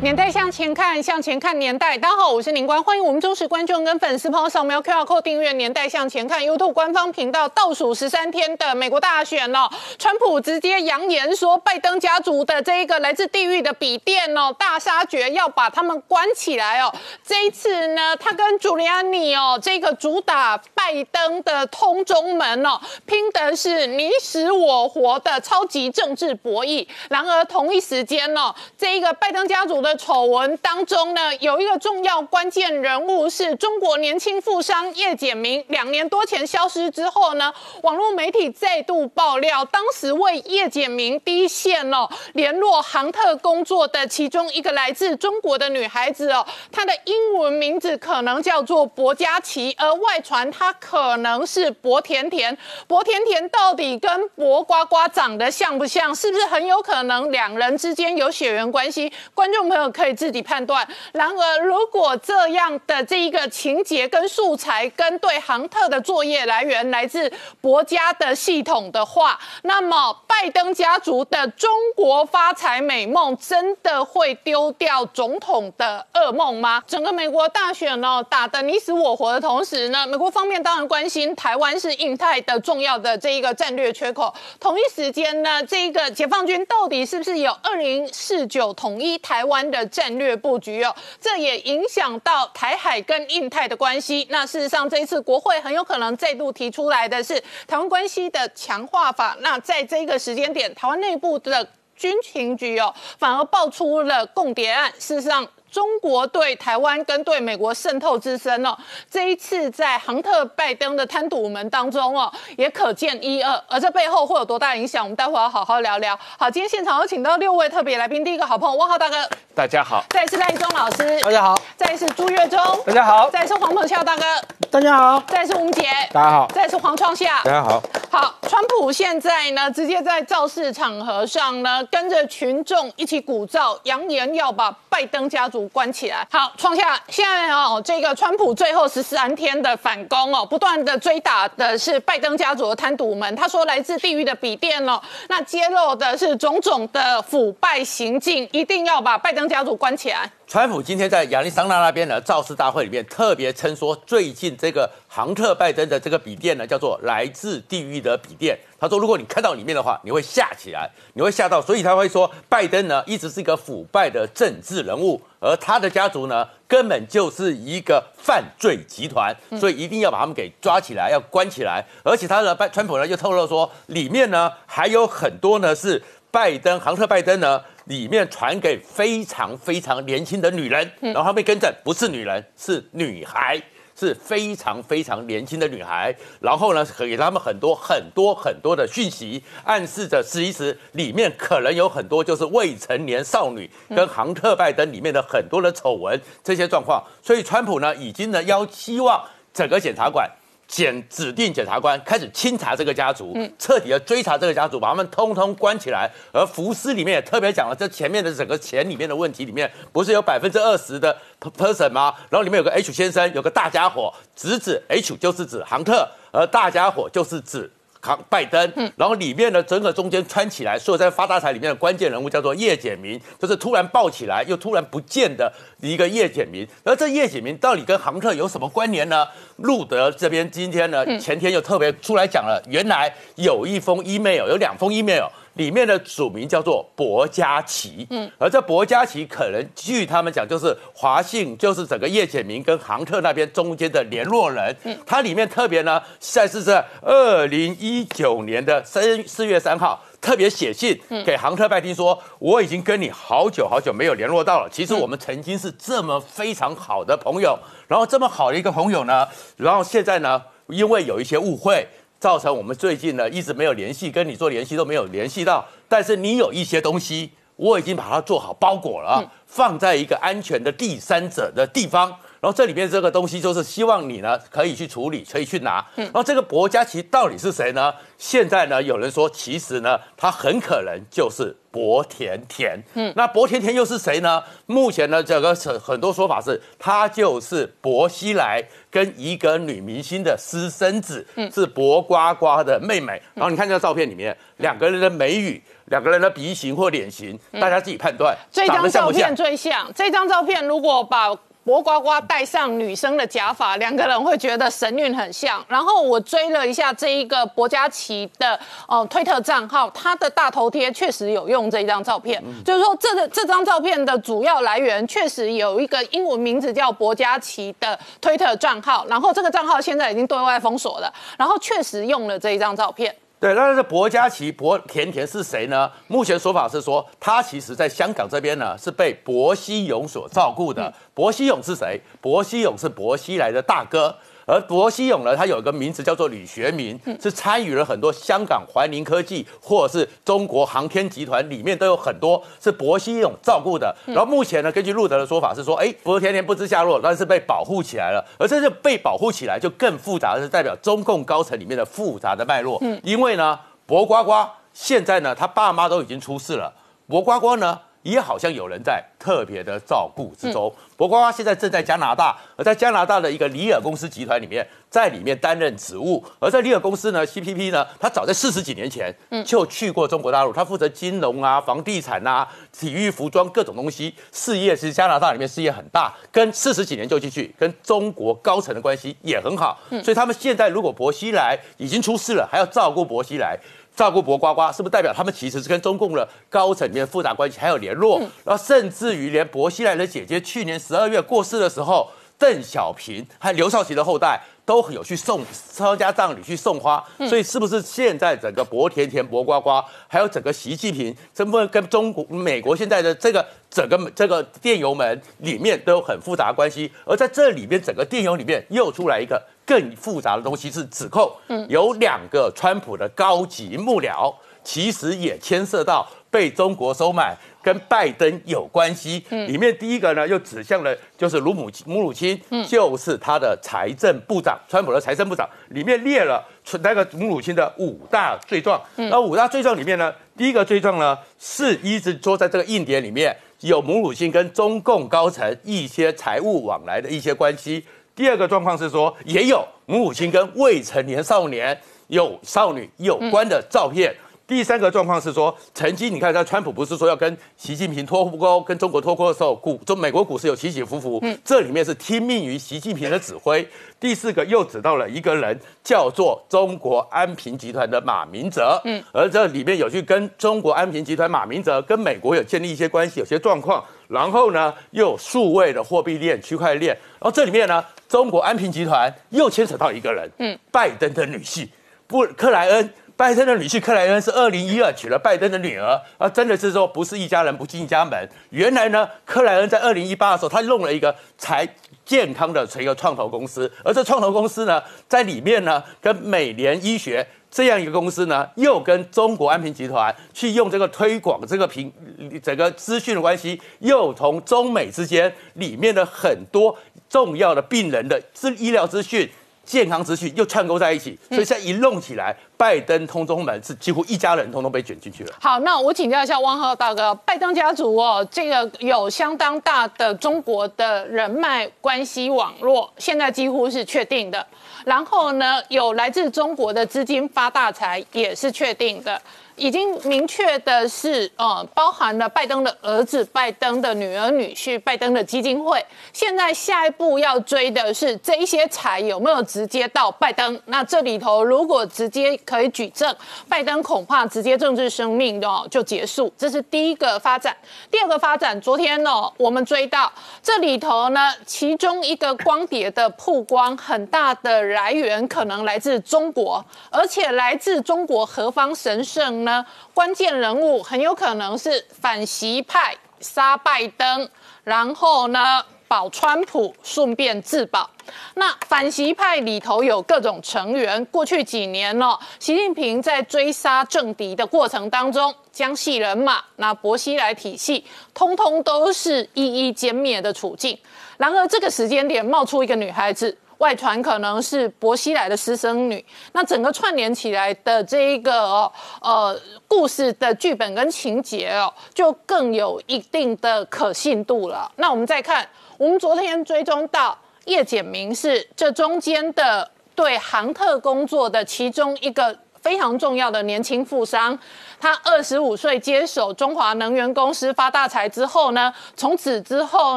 年代向前看，向前看年代。大家好，我是林官，欢迎我们忠实观众跟粉丝朋友扫描 QR Code 订阅《年代向前看》YouTube 官方频道。倒数十三天的美国大选哦，川普直接扬言说，拜登家族的这一个来自地狱的笔电哦，大杀绝要把他们关起来哦。这一次呢，他跟朱利安尼哦，这个主打拜登的通中门哦，拼的是你死我活的超级政治博弈。然而同一时间哦，这一个拜登家族的的丑闻当中呢，有一个重要关键人物是中国年轻富商叶简明。两年多前消失之后呢，网络媒体再度爆料，当时为叶简明第一线哦联络航特工作的其中一个来自中国的女孩子哦，她的英文名字可能叫做薄佳琪，而外传她可能是薄甜甜。薄甜甜到底跟薄瓜瓜长得像不像？是不是很有可能两人之间有血缘关系？观众朋。可以自己判断。然而，如果这样的这一个情节跟素材跟对航特的作业来源来自国家的系统的话，那么拜登家族的中国发财美梦真的会丢掉总统的噩梦吗？整个美国大选呢，打得你死我活的同时呢，美国方面当然关心台湾是印太的重要的这一个战略缺口。同一时间呢，这一个解放军到底是不是有二零四九统一台湾的？战略布局哦，这也影响到台海跟印太的关系。那事实上，这一次国会很有可能再度提出来的是台湾关系的强化法。那在这个时间点，台湾内部的军情局哦，反而爆出了共谍案。事实上，中国对台湾跟对美国渗透之深哦，这一次在亨特拜登的贪赌门当中哦，也可见一二。而这背后会有多大影响？我们待会要好好聊聊。好，今天现场有请到六位特别来宾，第一个好朋友汪浩大哥，大家好；再是赖中老师，大家好；再是朱月忠，大家好；再是黄鹏孝大哥，大家好；再是吴杰，大家好；再是黄创夏，大家好。好，川普现在呢，直接在造势场合上呢，跟着群众一起鼓噪，扬言要把拜登家族关起来。好，创下现在哦，这个川普最后十三天的反攻哦，不断的追打的是拜登家族的贪赌门。他说来自地狱的笔电哦，那揭露的是种种的腐败行径，一定要把拜登家族关起来。川普今天在亚利桑那那边的造势大会里面特别称说，最近这个杭特拜登的这个笔电呢，叫做来自地狱的笔电。他说，如果你看到里面的话，你会吓起来，你会吓到，所以他会说，拜登呢一直是一个腐败的政治人物，而他的家族呢根本就是一个犯罪集团，所以一定要把他们给抓起来，要关起来。而且他的拜川普呢又透露说，里面呢还有很多呢是拜登杭特拜登呢。里面传给非常非常年轻的女人，然后他被更正，不是女人，是女孩，是非常非常年轻的女孩。然后呢，给他们很多很多很多的讯息，暗示着其实里面可能有很多就是未成年少女跟杭特拜登里面的很多的丑闻这些状况。所以川普呢，已经呢要希望整个检察官。检指定检察官开始清查这个家族，彻底的追查这个家族，把他们通通关起来。而福斯里面也特别讲了，这前面的整个钱里面的问题里面，不是有百分之二十的 person 吗？然后里面有个 H 先生，有个大家伙，直指 H 就是指杭特，而大家伙就是指。康拜登，然后里面呢，整个中间穿起来，所有在发大财里面的关键人物叫做叶简明，就是突然爆起来又突然不见的一个叶简明。而这叶简明到底跟航特有什么关联呢？路德这边今天呢，前天又特别出来讲了，原来有一封 email，有两封 email。里面的署名叫做薄佳琪，嗯，而这薄佳琪可能据他们讲，就是华信，就是整个叶简明跟航特那边中间的联络人，嗯，它里面特别呢，在是在二零一九年的三四月三号，特别写信给航特拜丁说，我已经跟你好久好久没有联络到了，其实我们曾经是这么非常好的朋友，然后这么好的一个朋友呢，然后现在呢，因为有一些误会。造成我们最近呢一直没有联系，跟你做联系都没有联系到。但是你有一些东西，我已经把它做好包裹了，放在一个安全的第三者的地方。然后这里面这个东西就是希望你呢可以去处理，可以去拿。然后这个博嘉琪到底是谁呢？现在呢有人说，其实呢他很可能就是薄甜甜。嗯，那薄甜甜又是谁呢？目前呢这个很很多说法是，他就是薄熙来跟一个女明星的私生子，是薄瓜瓜的妹妹。然后你看这个照片里面，两个人的眉宇。两个人的鼻型或脸型，大家自己判断。这张照片最像。这张照片如果把博瓜瓜戴上女生的假发，两个人会觉得神韵很像。然后我追了一下这一个博佳琪的哦推特账号，他的大头贴确实有用这一张照片，就是说这个这张照片的主要来源确实有一个英文名字叫博佳琪的推特账号，然后这个账号现在已经对外封锁了，然后确实用了这一张照片。对，那这博佳琪、薄甜甜是谁呢？目前说法是说，他其实在香港这边呢是被薄熙勇所照顾的。薄熙勇是谁？薄熙勇是薄熙来的大哥。而薄熙勇呢，他有一个名字叫做李学明，是参与了很多香港环宁科技或者是中国航天集团里面都有很多是薄熙勇照顾的。然后目前呢，根据路德的说法是说，哎，博天天不知下落，但是被保护起来了。而这是被保护起来，就更复杂的，是代表中共高层里面的复杂的脉络。嗯，因为呢，薄瓜瓜现在呢，他爸妈都已经出事了，薄瓜瓜呢。也好像有人在特别的照顾之中。博瓜瓜现在正在加拿大，而在加拿大的一个里尔公司集团里面，在里面担任职务。而在里尔公司呢，CPP 呢，他早在四十几年前就去过中国大陆，他负责金融啊、房地产啊、体育服装各种东西事业，是加拿大里面事业很大。跟四十几年就进去，跟中国高层的关系也很好。所以他们现在如果薄熙来已经出事了，还要照顾薄熙来。照顾博瓜瓜，是不是代表他们其实是跟中共的高层里面复杂关系还有联络？然后甚至于连薄熙来的姐姐去年十二月过世的时候，邓小平还有刘少奇的后代都有去送参加葬礼去送花。所以是不是现在整个薄甜甜、薄瓜瓜，还有整个习近平，这部分跟中国、美国现在的这个整个这个电邮门里面都有很复杂关系？而在这里边，整个电邮里面又出来一个。更复杂的东西是指控，有两个川普的高级幕僚，其实也牵涉到被中国收买，跟拜登有关系。里面第一个呢，又指向了就是卢母母母亲，就是他的财政部长，川普的财政部长。里面列了那个母母亲的五大罪状。那五大罪状里面呢，第一个罪状呢，是一直坐在这个印典里面有母乳亲跟中共高层一些财务往来的一些关系。第二个状况是说，也有母亲跟未成年少年有少女有关的照片。第三个状况是说，曾经你看，在川普不是说要跟习近平脱钩、跟中国脱钩的时候，股中美国股市有起起伏伏。嗯，这里面是听命于习近平的指挥。第四个又指到了一个人，叫做中国安平集团的马明哲。嗯，而这里面有去跟中国安平集团马明哲跟美国有建立一些关系，有些状况。然后呢，又有数位的货币链、区块链。然后这里面呢。中国安平集团又牵扯到一个人，嗯，拜登的女婿布克莱恩，拜登的女婿克莱恩是二零一二娶了拜登的女儿，啊，真的是说不是一家人不进一家门。原来呢，克莱恩在二零一八的时候，他弄了一个财健康的一个创投公司，而这创投公司呢，在里面呢，跟美联医学这样一个公司呢，又跟中国安平集团去用这个推广这个平整个资讯的关系，又从中美之间里面的很多。重要的病人的资医疗资讯、健康资讯又串勾在一起，所以现在一弄起来，拜登通中门是几乎一家人通通被卷进去了。好，那我请教一下汪浩大哥，拜登家族哦，这个有相当大的中国的人脉关系网络，现在几乎是确定的。然后呢，有来自中国的资金发大财也是确定的。已经明确的是，呃，包含了拜登的儿子、拜登的女儿、女婿、拜登的基金会。现在下一步要追的是这一些财有没有直接到拜登？那这里头如果直接可以举证，拜登恐怕直接政治生命哦就结束。这是第一个发展。第二个发展，昨天呢，我们追到这里头呢，其中一个光碟的曝光很大的来源可能来自中国，而且来自中国何方神圣？呢关键人物很有可能是反习派杀拜登，然后呢，保川普，顺便自保。那反习派里头有各种成员，过去几年了，习近平在追杀政敌的过程当中，江系人马、那薄熙来体系，通通都是一一歼灭的处境。然而这个时间点冒出一个女孩子。外传可能是薄熙来的私生女，那整个串联起来的这一个呃故事的剧本跟情节哦，就更有一定的可信度了。那我们再看，我们昨天追踪到叶简明是这中间的对航特工作的其中一个非常重要的年轻富商，他二十五岁接手中华能源公司发大财之后呢，从此之后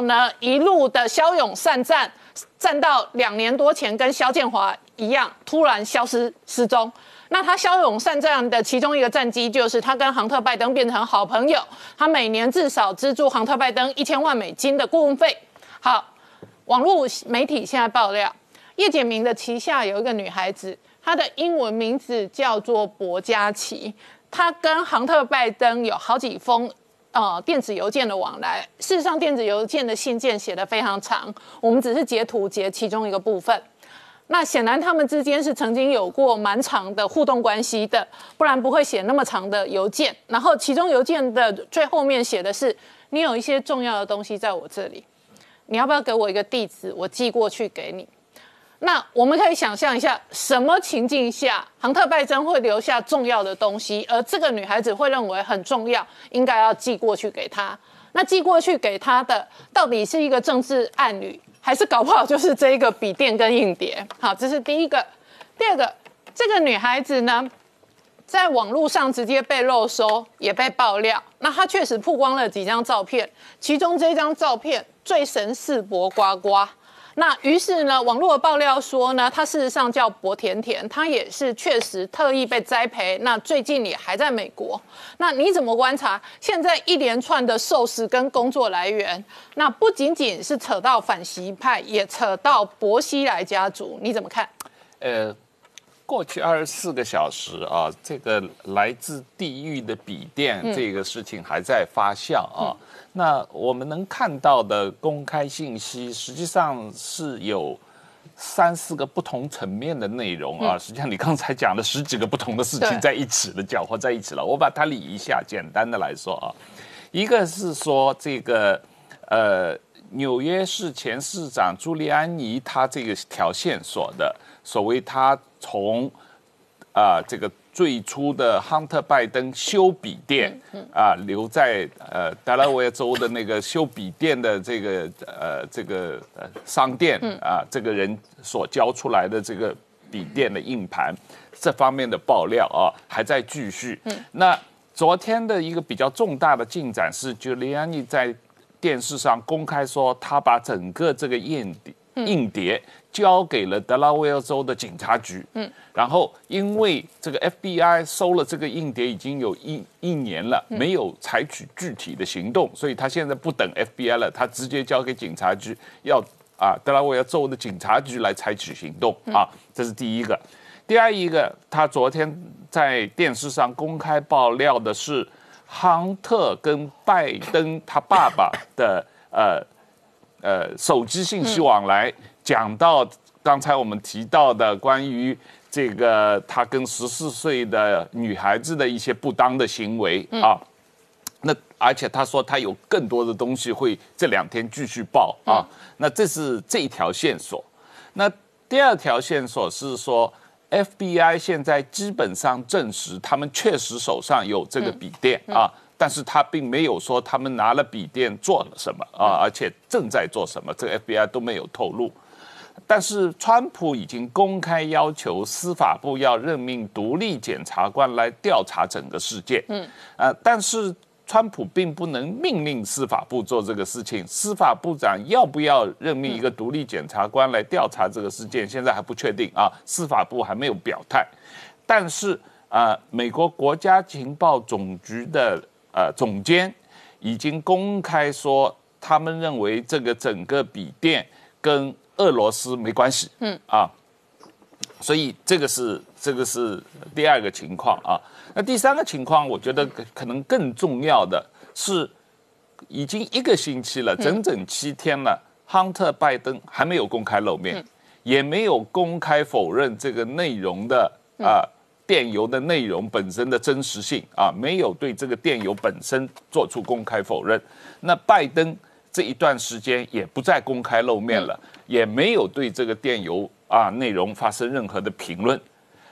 呢，一路的骁勇善战。站到两年多前，跟肖建华一样，突然消失失踪。那他骁勇善战的其中一个战绩，就是他跟杭特拜登变成好朋友。他每年至少资助杭特拜登一千万美金的顾问费。好，网络媒体现在爆料，叶简明的旗下有一个女孩子，她的英文名字叫做博佳琪。她跟杭特拜登有好几封。呃，电子邮件的往来，事实上，电子邮件的信件写得非常长，我们只是截图截其中一个部分。那显然他们之间是曾经有过蛮长的互动关系的，不然不会写那么长的邮件。然后其中邮件的最后面写的是：你有一些重要的东西在我这里，你要不要给我一个地址，我寄过去给你？那我们可以想象一下，什么情境下杭特拜登会留下重要的东西，而这个女孩子会认为很重要，应该要寄过去给他。那寄过去给他的，到底是一个政治暗语，还是搞不好就是这一个笔电跟硬碟？好，这是第一个。第二个，这个女孩子呢，在网络上直接被肉收，也被爆料。那她确实曝光了几张照片，其中这张照片最神似博瓜瓜。那于是呢，网络爆料说呢，他事实上叫薄甜甜，他也是确实特意被栽培。那最近也还在美国。那你怎么观察现在一连串的受司跟工作来源？那不仅仅是扯到反习派，也扯到薄熙来家族，你怎么看？呃，过去二十四个小时啊，这个来自地狱的笔电这个事情还在发酵啊。那我们能看到的公开信息，实际上是有三四个不同层面的内容啊。实际上，你刚才讲的十几个不同的事情在一起的，搅和在一起了。我把它理一下，简单的来说啊，一个是说这个呃，纽约市前市长朱利安尼他这个条线索的，所谓他从啊这个。最初的亨特拜登修笔电啊，留在呃德拉维亚州的那个修笔电的这个呃这个呃商店啊，这个人所交出来的这个笔电的硬盘，这方面的爆料啊还在继续。那昨天的一个比较重大的进展是，就利安尼在电视上公开说，他把整个这个硬硬碟。交给了德拉维尔州的警察局，嗯，然后因为这个 FBI 收了这个硬碟已经有一一年了，没有采取具体的行动，所以他现在不等 FBI 了，他直接交给警察局，要啊德拉维尔州的警察局来采取行动啊，这是第一个。第二一个，他昨天在电视上公开爆料的是，亨特跟拜登他爸爸的呃呃手机信息往来。讲到刚才我们提到的关于这个他跟十四岁的女孩子的一些不当的行为啊，那而且他说他有更多的东西会这两天继续报啊，那这是这一条线索。那第二条线索是说，FBI 现在基本上证实他们确实手上有这个笔电啊，但是他并没有说他们拿了笔电做了什么啊，而且正在做什么，这个 FBI 都没有透露。但是，川普已经公开要求司法部要任命独立检察官来调查整个事件。嗯，呃，但是川普并不能命令司法部做这个事情。司法部长要不要任命一个独立检察官来调查这个事件，现在还不确定啊。司法部还没有表态。但是啊，美国国家情报总局的呃总监已经公开说，他们认为这个整个笔电跟俄罗斯没关系，嗯啊，所以这个是这个是第二个情况啊。那第三个情况，我觉得可能更重要的是，已经一个星期了，整整七天了，亨特拜登还没有公开露面，也没有公开否认这个内容的啊。电邮的内容本身的真实性啊，没有对这个电邮本身做出公开否认。那拜登这一段时间也不再公开露面了，也没有对这个电邮啊内容发生任何的评论。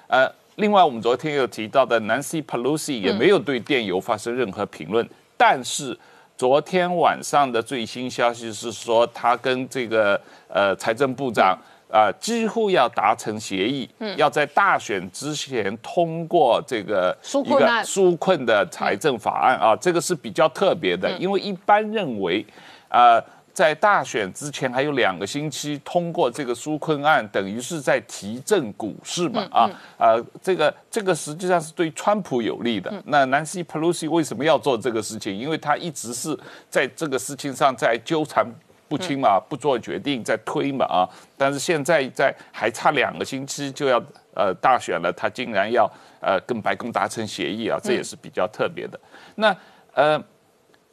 呃，另外我们昨天有提到的 Nancy Pelosi 也没有对电邮发生任何评论。但是昨天晚上的最新消息是说，他跟这个呃财政部长。啊，几乎要达成协议，要在大选之前通过这个纾困案、纾困的财政法案啊，这个是比较特别的，因为一般认为，啊，在大选之前还有两个星期通过这个纾困案，等于是在提振股市嘛，啊啊，这个这个实际上是对川普有利的。那南希·佩洛西为什么要做这个事情？因为他一直是在这个事情上在纠缠。不清嘛，不做决定在推嘛啊！但是现在在还差两个星期就要呃大选了，他竟然要呃跟白宫达成协议啊，这也是比较特别的。那呃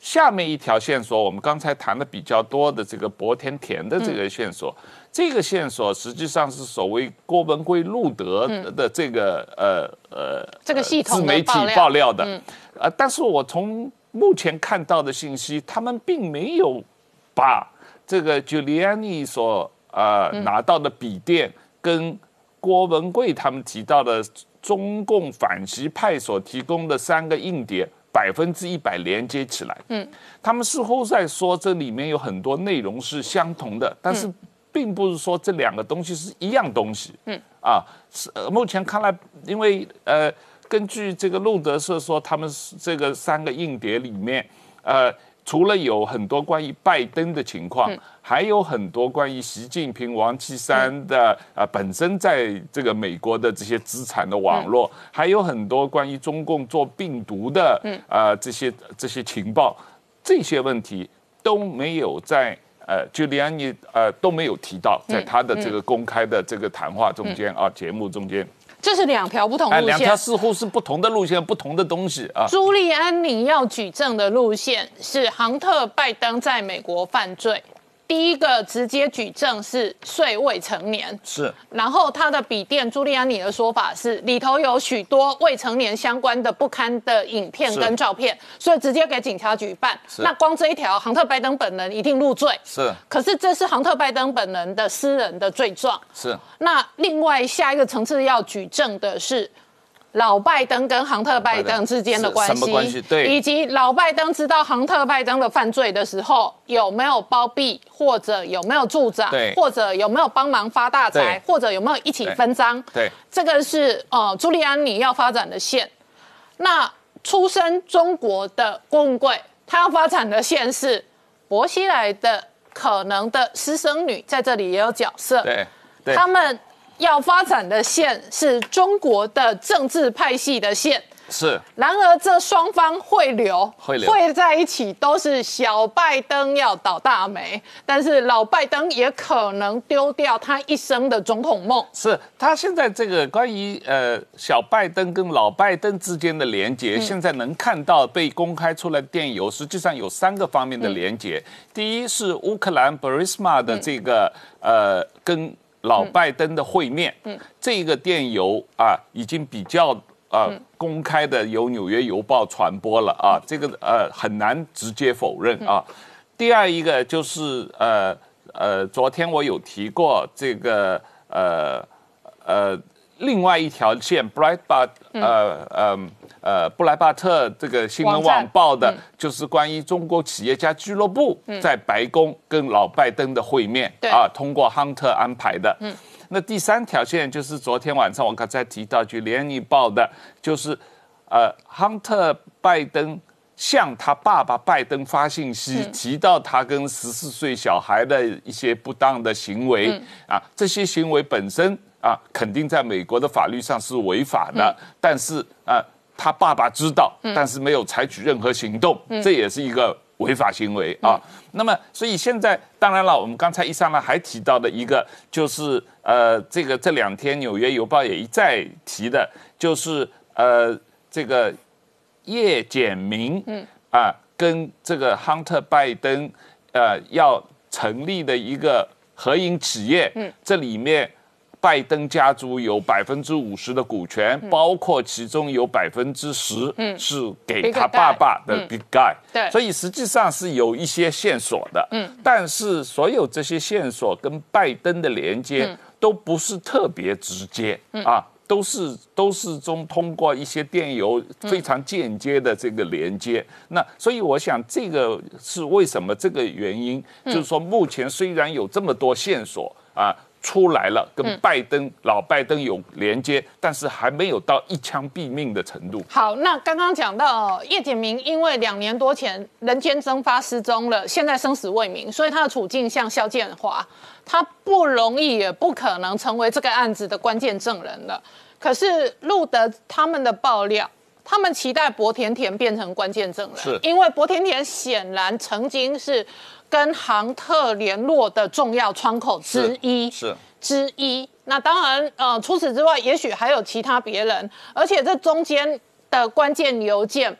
下面一条线索，我们刚才谈的比较多的这个薄田田的这个线索，这个线索实际上是所谓郭文贵路德的这个呃呃这个系统自媒体爆料。的，呃，但是我从目前看到的信息，他们并没有把。这个 Giuliani 所呃拿到的笔电，跟郭文贵他们提到的中共反习派所提供的三个硬碟，百分之一百连接起来。嗯，他们似乎在说这里面有很多内容是相同的，但是并不是说这两个东西是一样东西。嗯，啊，是目前看来，因为呃，根据这个路德社说，他们这个三个硬碟里面，呃。除了有很多关于拜登的情况，还有很多关于习近平、王岐山的啊本身在这个美国的这些资产的网络，还有很多关于中共做病毒的啊这些这些情报，这些问题都没有在呃，就连你呃都没有提到在他的这个公开的这个谈话中间啊节目中间。这是两条不同路线，两条似乎是不同的路线，不同的东西啊。朱利安你要举证的路线是杭特拜登在美国犯罪。第一个直接举证是税未成年，是。然后他的笔电，朱利安尼的说法是里头有许多未成年相关的不堪的影片跟照片，所以直接给警察举办。那光这一条，杭特拜登本人一定入罪。是。可是这是杭特拜登本人的私人的罪状。是。那另外下一个层次要举证的是。老拜登跟亨特拜登之间的关系，对，以及老拜登知道亨特拜登的犯罪的时候，有没有包庇，或者有没有助长，或者有没有帮忙发大财，或者有没有一起分赃？对，这个是呃，朱利安尼要发展的线。那出身中国的郭文贵，他要发展的线是薄熙来的可能的私生女，在这里也有角色。对，他们。要发展的线是中国的政治派系的线，是。然而这双方汇流汇流汇在一起，都是小拜登要倒大霉，但是老拜登也可能丢掉他一生的总统梦。是他现在这个关于呃小拜登跟老拜登之间的连接，现在能看到被公开出来电邮，实际上有三个方面的连接。第一是乌克兰 Burisma 的这个呃跟。老拜登的会面，嗯，这个电邮啊，已经比较啊公开的由《纽约邮报》传播了啊，这个呃很难直接否认啊。第二一个就是呃呃，昨天我有提过这个呃呃另外一条线，Bright But 呃呃。呃，布莱巴特这个新闻网报的，就是关于中国企业家俱乐部在白宫跟老拜登的会面啊，通过亨特安排的。嗯，那第三条线就是昨天晚上我刚才提到，就联谊报的，就是呃，亨特拜登向他爸爸拜登发信息，提到他跟十四岁小孩的一些不当的行为啊，这些行为本身啊，肯定在美国的法律上是违法的，但是啊。他爸爸知道，但是没有采取任何行动，这也是一个违法行为啊。那么，所以现在当然了，我们刚才一上来还提到的一个，就是呃，这个这两天《纽约邮报》也一再提的，就是呃，这个叶简明，嗯啊，跟这个亨特拜登，呃，要。成立的一个合营企业，嗯，这里面。拜登家族有百分之五十的股权，包括其中有百分之十是给他爸爸的 Big Guy，对，所以实际上是有一些线索的，嗯，但是所有这些线索跟拜登的连接都不是特别直接啊，都是都是中通过一些电邮非常间接的这个连接。那所以我想这个是为什么这个原因，就是说目前虽然有这么多线索啊。出来了，跟拜登老拜登有连接，但是还没有到一枪毙命的程度。好，那刚刚讲到叶简明，因为两年多前人间蒸发失踪了，现在生死未明，所以他的处境像肖建华，他不容易，也不可能成为这个案子的关键证人了。可是路德他们的爆料，他们期待薄甜甜变成关键证人，是。因为薄甜甜显然曾经是。跟航特联络的重要窗口之一是。之一，那当然，呃，除此之外，也许还有其他别人，而且这中间的关键邮件，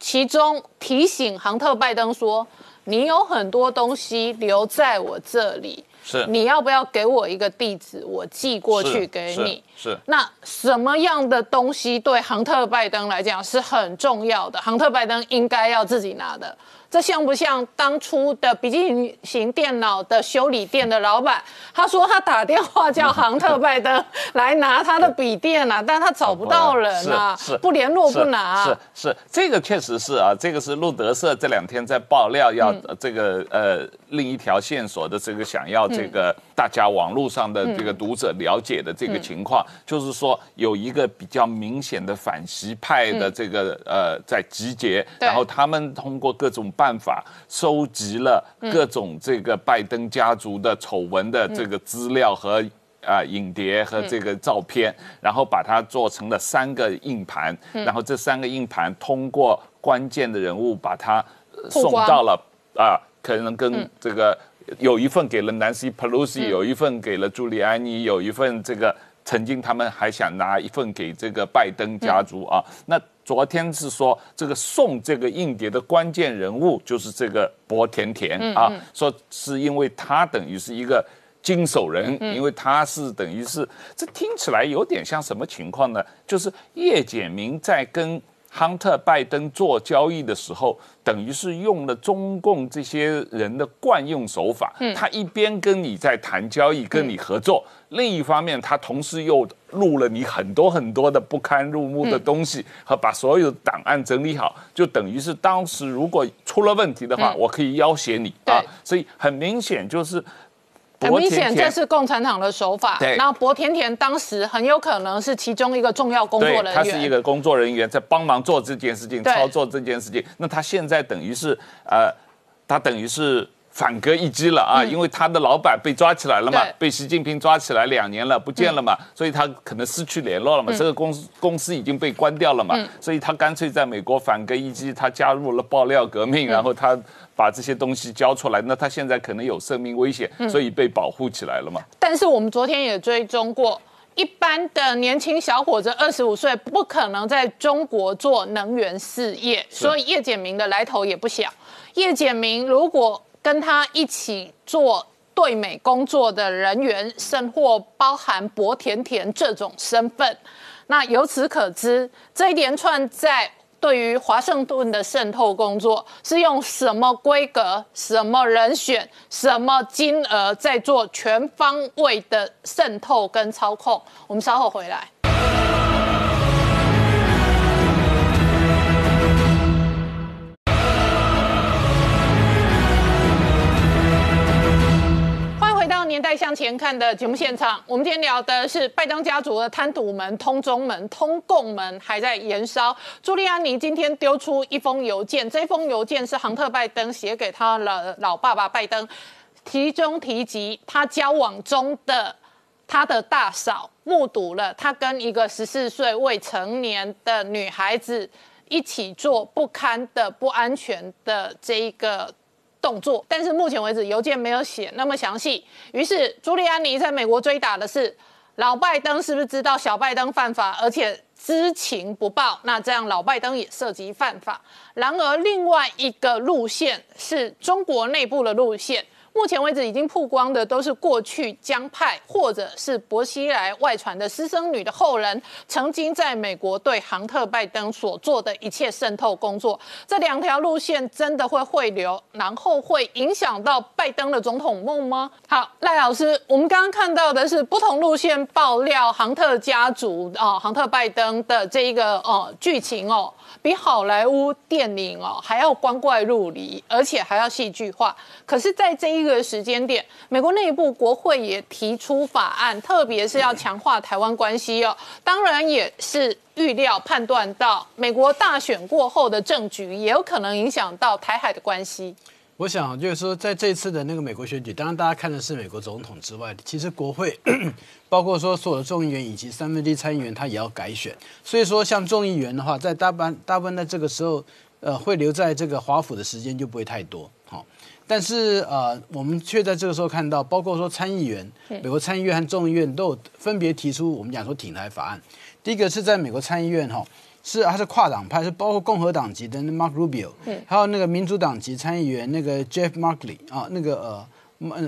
其中提醒杭特拜登说，你有很多东西留在我这里，是你要不要给我一个地址，我寄过去给你？是那什么样的东西对亨特拜登来讲是很重要的？亨特拜登应该要自己拿的。这像不像当初的笔记型电脑的修理店的老板？他说他打电话叫杭特拜登来拿他的笔电啊，但他找不到人啊，是不联络不拿。是是，这个确实是啊，这个是路德社这两天在爆料，要这个呃另一条线索的这个想要这个大家网络上的这个读者了解的这个情况，就是说有一个比较明显的反习派的这个呃在集结，然后他们通过各种办。办法收集了各种这个拜登家族的丑闻的这个资料和啊影碟和这个照片，然后把它做成了三个硬盘，然后这三个硬盘通过关键的人物把它送到了啊，可能跟这个有一份给了 Nancy Pelosi，有一份给了朱利安尼，有一份这个曾经他们还想拿一份给这个拜登家族啊，那。昨天是说这个送这个硬碟的关键人物就是这个薄田田啊，说是因为他等于是一个经手人，因为他是等于是这听起来有点像什么情况呢？就是叶简明在跟。亨特·拜登做交易的时候，等于是用了中共这些人的惯用手法。嗯，他一边跟你在谈交易，跟你合作，另一方面，他同时又录了你很多很多的不堪入目的东西，和把所有档案整理好，就等于是当时如果出了问题的话，我可以要挟你啊。所以很明显就是。很明显，这是共产党的手法。对，然后薄甜甜当时很有可能是其中一个重要工作人员。他是一个工作人员，在帮忙做这件事情，操作这件事情。那他现在等于是，呃，他等于是反戈一击了啊，因为他的老板被抓起来了嘛，被习近平抓起来两年了，不见了嘛，所以他可能失去联络了嘛。这个公司公司已经被关掉了嘛，所以他干脆在美国反戈一击，他加入了爆料革命，然后他。把这些东西交出来，那他现在可能有生命危险，所以被保护起来了嘛？但是我们昨天也追踪过，一般的年轻小伙子二十五岁不可能在中国做能源事业，所以叶简明的来头也不小。叶简明如果跟他一起做对美工作的人员，甚或包含薄甜甜这种身份，那由此可知，这一连串在。对于华盛顿的渗透工作是用什么规格、什么人选、什么金额在做全方位的渗透跟操控？我们稍后回来。年代向前看的节目现场，我们今天聊的是拜登家族的贪赌门、通中门、通共门还在燃烧。朱利安尼今天丢出一封邮件，这封邮件是亨特·拜登写给他的老爸爸拜登，其中提及他交往中的他的大嫂目睹了他跟一个十四岁未成年的女孩子一起做不堪的、不安全的这一个。动作，但是目前为止邮件没有写那么详细。于是朱利安尼在美国追打的是老拜登，是不是知道小拜登犯法，而且知情不报？那这样老拜登也涉及犯法。然而另外一个路线是中国内部的路线，目前为止已经曝光的都是过去江派或者是薄熙来外传的私生女的后人，曾经在美国对杭特拜登所做的一切渗透工作。这两条路线真的会汇流，然后会影响到拜登的总统梦吗？好，赖老师，我们刚刚看到的是不同路线爆料杭特家族啊，杭特拜登的这一个哦剧情哦。比好莱坞电影哦还要光怪陆离，而且还要戏剧化。可是，在这一个时间点，美国内部国会也提出法案，特别是要强化台湾关系哦。当然，也是预料判断到美国大选过后的政局，也有可能影响到台海的关系。我想就是说，在这次的那个美国选举，当然大家看的是美国总统之外，其实国会 包括说所有的众议员以及三分之一参议员，他也要改选。所以说，像众议员的话，在大半大部分在这个时候，呃，会留在这个华府的时间就不会太多。好，但是呃，我们却在这个时候看到，包括说参议员，美国参议院和众议院都有分别提出我们讲说挺台法案。第一个是在美国参议院哈。是，他是跨党派，是包括共和党籍的 Mark Rubio，还有那个民主党籍参议员那个 Jeff Merkley 啊，那个呃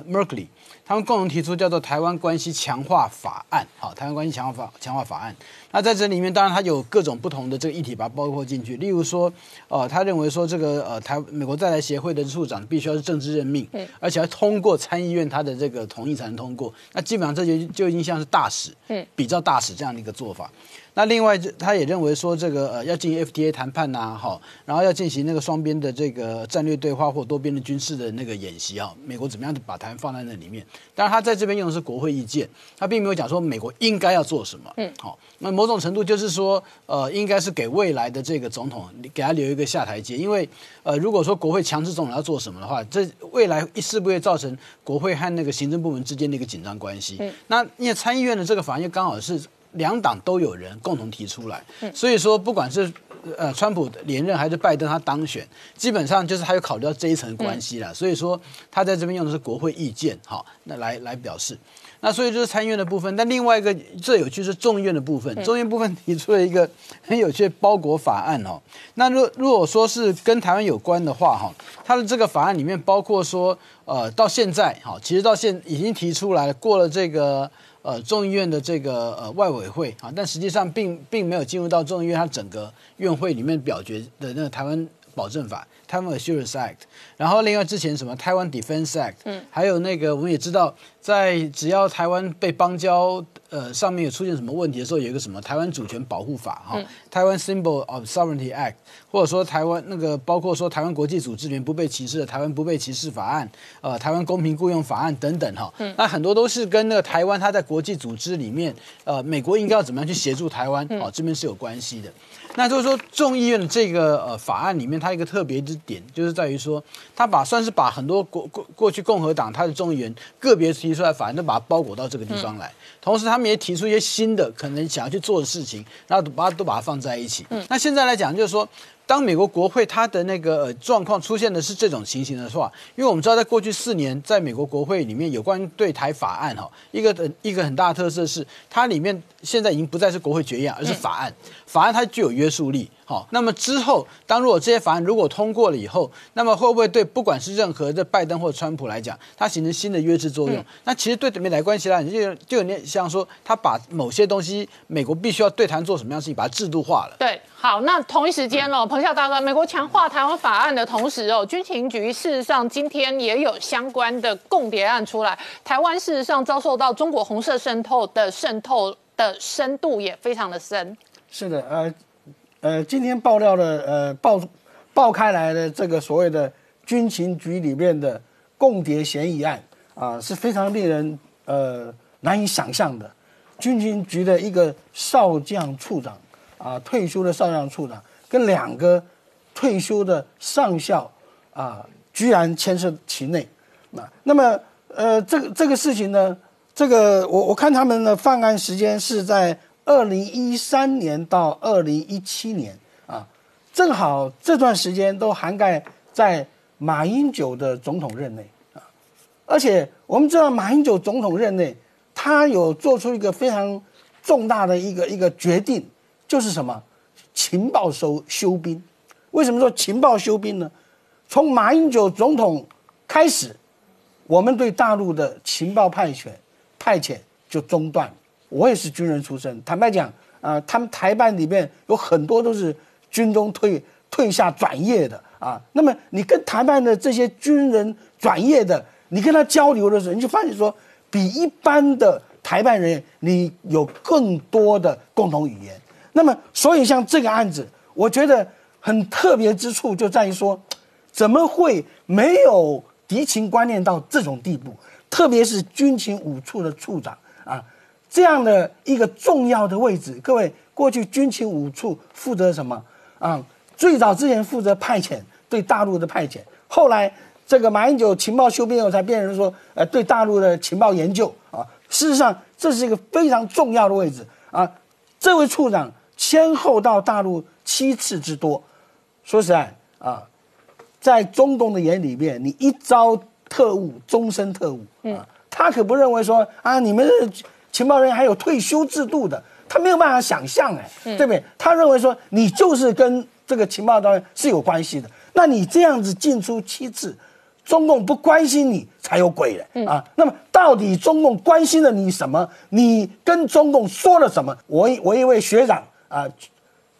Merkley，他们共同提出叫做《台湾关系强化法案》。好，《台湾关系强化法强化法案》。那在这里面，当然它有各种不同的这个议题，把它包括进去。例如说，呃，他认为说这个呃台美国在台协会的处长必须要是政治任命，而且要通过参议院他的这个同意才能通过。那基本上这就就已经像是大使，嗯，比较大使这样的一个做法。那另外，他也认为说，这个呃要进行 FTA 谈判呐，哈，然后要进行那个双边的这个战略对话或多边的军事的那个演习啊，美国怎么样把台湾放在那里面？当然，他在这边用的是国会意见，他并没有讲说美国应该要做什么。嗯，好，那某种程度就是说，呃，应该是给未来的这个总统给他留一个下台阶，因为呃，如果说国会强制总统要做什么的话，这未来是不会造成国会和那个行政部门之间的一个紧张关系。嗯，那因为参议院的这个法案又刚好是。两党都有人共同提出来，所以说不管是呃川普连任还是拜登他当选，基本上就是他有考虑到这一层关系了。所以说他在这边用的是国会意见，好，那来来表示。那所以就是参院的部分，但另外一个最有趣是众院的部分，众院部分提出了一个很有趣的包裹法案哦。那如如果说是跟台湾有关的话哈，它的这个法案里面包括说，呃，到现在哈，其实到现已经提出来了过了这个。呃，众议院的这个呃外委会啊，但实际上并并没有进入到众议院它整个院会里面表决的那个台湾保证法。台湾 Assurance Act，然后另外之前什么台湾 Defense Act，嗯，还有那个我们也知道，在只要台湾被邦交，呃，上面有出现什么问题的时候，有一个什么台湾主权保护法哈，台湾 Symbol of Sovereignty Act，或者说台湾那个包括说台湾国际组织里面不被歧视的台湾不被歧视法案，呃，台湾公平雇佣法案等等哈，那很多都是跟那个台湾它在国际组织里面，呃，美国应该要怎么样去协助台湾，哦，这边是有关系的。那就是说，众议院的这个呃法案里面，它一个特别之点，就是在于说，它把算是把很多国过过去共和党它的众议员个别提出来法案，都把它包裹到这个地方来。同时，他们也提出一些新的可能想要去做的事情，然后把它都把它放在一起。那现在来讲，就是说。当美国国会它的那个呃状况出现的是这种情形的话，因为我们知道，在过去四年，在美国国会里面有关于对台法案哈，一个一个很大的特色是，它里面现在已经不再是国会决议，而是法案，法案它具有约束力。好，那么之后，当如果这些法案如果通过了以后，那么会不会对不管是任何的拜登或川普来讲，它形成新的约制作用？那其实对美台关系来讲，就就有点像说，他把某些东西，美国必须要对台做什么样的事情，把它制度化了。对，好，那同一时间哦，彭笑大哥，美国强化台湾法案的同时哦，军情局事实上今天也有相关的共谍案出来，台湾事实上遭受到中国红色渗透的渗透的深度也非常的深。是的，呃。呃，今天爆料的呃爆爆开来的这个所谓的军情局里面的共谍嫌疑案啊，是非常令人呃难以想象的。军情局的一个少将处长啊，退休的少将处长跟两个退休的上校啊，居然牵涉其内。那那么呃，这个这个事情呢，这个我我看他们的犯案时间是在。二零一三年到二零一七年啊，正好这段时间都涵盖在马英九的总统任内啊，而且我们知道马英九总统任内，他有做出一个非常重大的一个一个决定，就是什么情报收修兵。为什么说情报修兵呢？从马英九总统开始，我们对大陆的情报派遣派遣就中断。我也是军人出身，坦白讲啊，他们台办里面有很多都是军中退退下转业的啊。那么你跟台办的这些军人转业的，你跟他交流的时候，你就发现说，比一般的台办人员你有更多的共同语言。那么，所以像这个案子，我觉得很特别之处就在于说，怎么会没有敌情观念到这种地步？特别是军情五处的处长。这样的一个重要的位置，各位过去军情五处负责什么啊？最早之前负责派遣对大陆的派遣，后来这个马英九情报修编后才变成说，呃，对大陆的情报研究啊。事实上，这是一个非常重要的位置啊。这位处长先后到大陆七次之多，说实在啊，在中共的眼里面，你一招特务，终身特务啊，他可不认为说啊，你们。情报人员还有退休制度的，他没有办法想象哎，对不对？他认为说你就是跟这个情报单位是有关系的，那你这样子进出七次，中共不关心你才有鬼嘞啊！那么到底中共关心了你什么？你跟中共说了什么？我我一位学长啊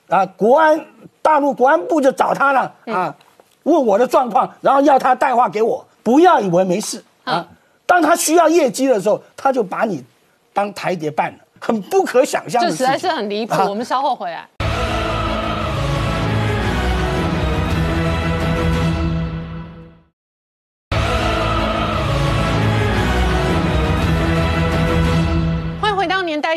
啊，国安大陆国安部就找他了啊，问我的状况，然后要他带话给我，不要以为没事啊。当他需要业绩的时候，他就把你。当台谍办了，很不可想象，这实在是很离谱。我们稍后回来。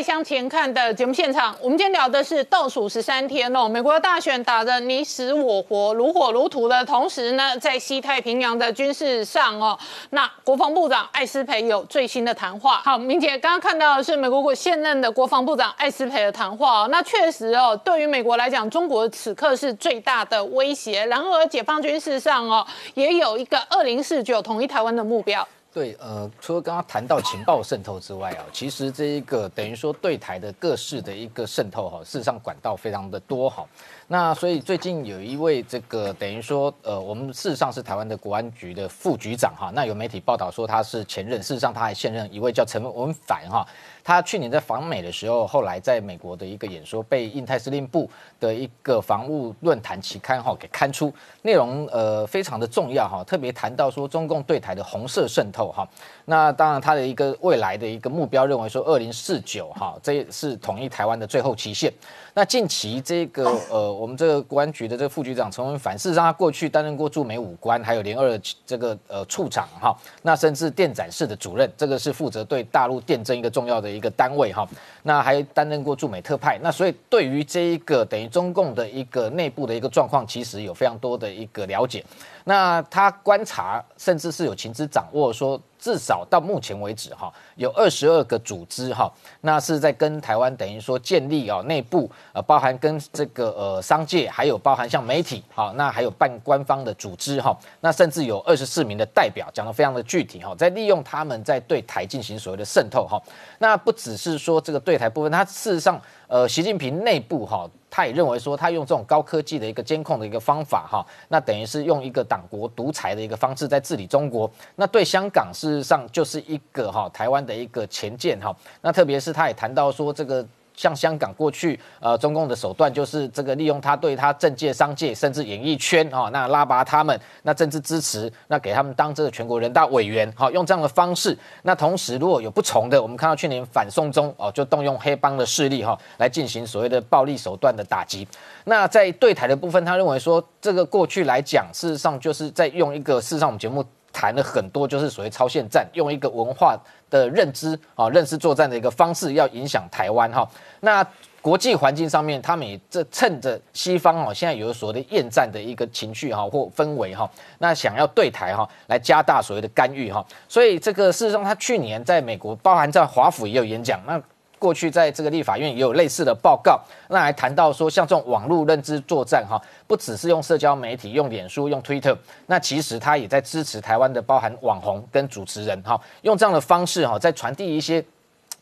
向前看的节目现场，我们今天聊的是倒数十三天哦，美国的大选打得你死我活、如火如荼的同时呢，在西太平洋的军事上哦，那国防部长艾斯培有最新的谈话。好，明姐刚刚看到的是美国国现任的国防部长艾斯培的谈话，那确实哦，对于美国来讲，中国此刻是最大的威胁。然而，解放军事上哦，也有一个二零四九统一台湾的目标。对，呃，除了刚刚谈到情报渗透之外啊，其实这一个等于说对台的各式的一个渗透哈，事实上管道非常的多哈。那所以最近有一位这个等于说，呃，我们事实上是台湾的国安局的副局长哈。那有媒体报道说他是前任，事实上他还现任一位叫陈文凡哈。他去年在访美的时候，后来在美国的一个演说被印太司令部的一个防务论坛期刊哈给刊出，内容呃非常的重要哈，特别谈到说中共对台的红色渗透哈。那当然他的一个未来的一个目标，认为说二零四九哈，这也是统一台湾的最后期限。那近期这个 呃，我们这个国安局的这个副局长陈文凡，事实上他过去担任过驻美武官，还有联二这个呃处长哈，那甚至电展室的主任，这个是负责对大陆电侦一个重要的一个单位哈。那还担任过驻美特派，那所以对于这一个等于中共的一个内部的一个状况，其实有非常多的一个了解。那他观察，甚至是有情资掌握说。至少到目前为止，哈，有二十二个组织，哈，那是在跟台湾等于说建立啊内部，呃，包含跟这个呃商界，还有包含像媒体，哈，那还有半官方的组织，哈，那甚至有二十四名的代表，讲的非常的具体，哈，在利用他们在对台进行所谓的渗透，哈，那不只是说这个对台部分，它事实上，呃，习近平内部，哈。他也认为说，他用这种高科技的一个监控的一个方法，哈，那等于是用一个党国独裁的一个方式在治理中国。那对香港是事实上就是一个哈台湾的一个前舰，哈。那特别是他也谈到说这个。像香港过去，呃，中共的手段就是这个利用他对他政界、商界，甚至演艺圈啊，那拉拔他们，那政治支持，那给他们当这个全国人大委员，好，用这样的方式。那同时如果有不从的，我们看到去年反送中哦，就动用黑帮的势力哈，来进行所谓的暴力手段的打击。那在对台的部分，他认为说，这个过去来讲，事实上就是在用一个，事实上我们节目。谈了很多，就是所谓超限战，用一个文化的认知啊，认识作战的一个方式，要影响台湾哈。那国际环境上面，他们也这趁着西方哦，现在有所谓的厌战的一个情绪哈或氛围哈，那想要对台哈来加大所谓的干预哈。所以这个事实上，他去年在美国，包含在华府也有演讲那。过去在这个立法院也有类似的报告，那还谈到说，像这种网络认知作战，哈，不只是用社交媒体，用脸书，用 Twitter，那其实他也在支持台湾的包含网红跟主持人，哈，用这样的方式，哈，在传递一些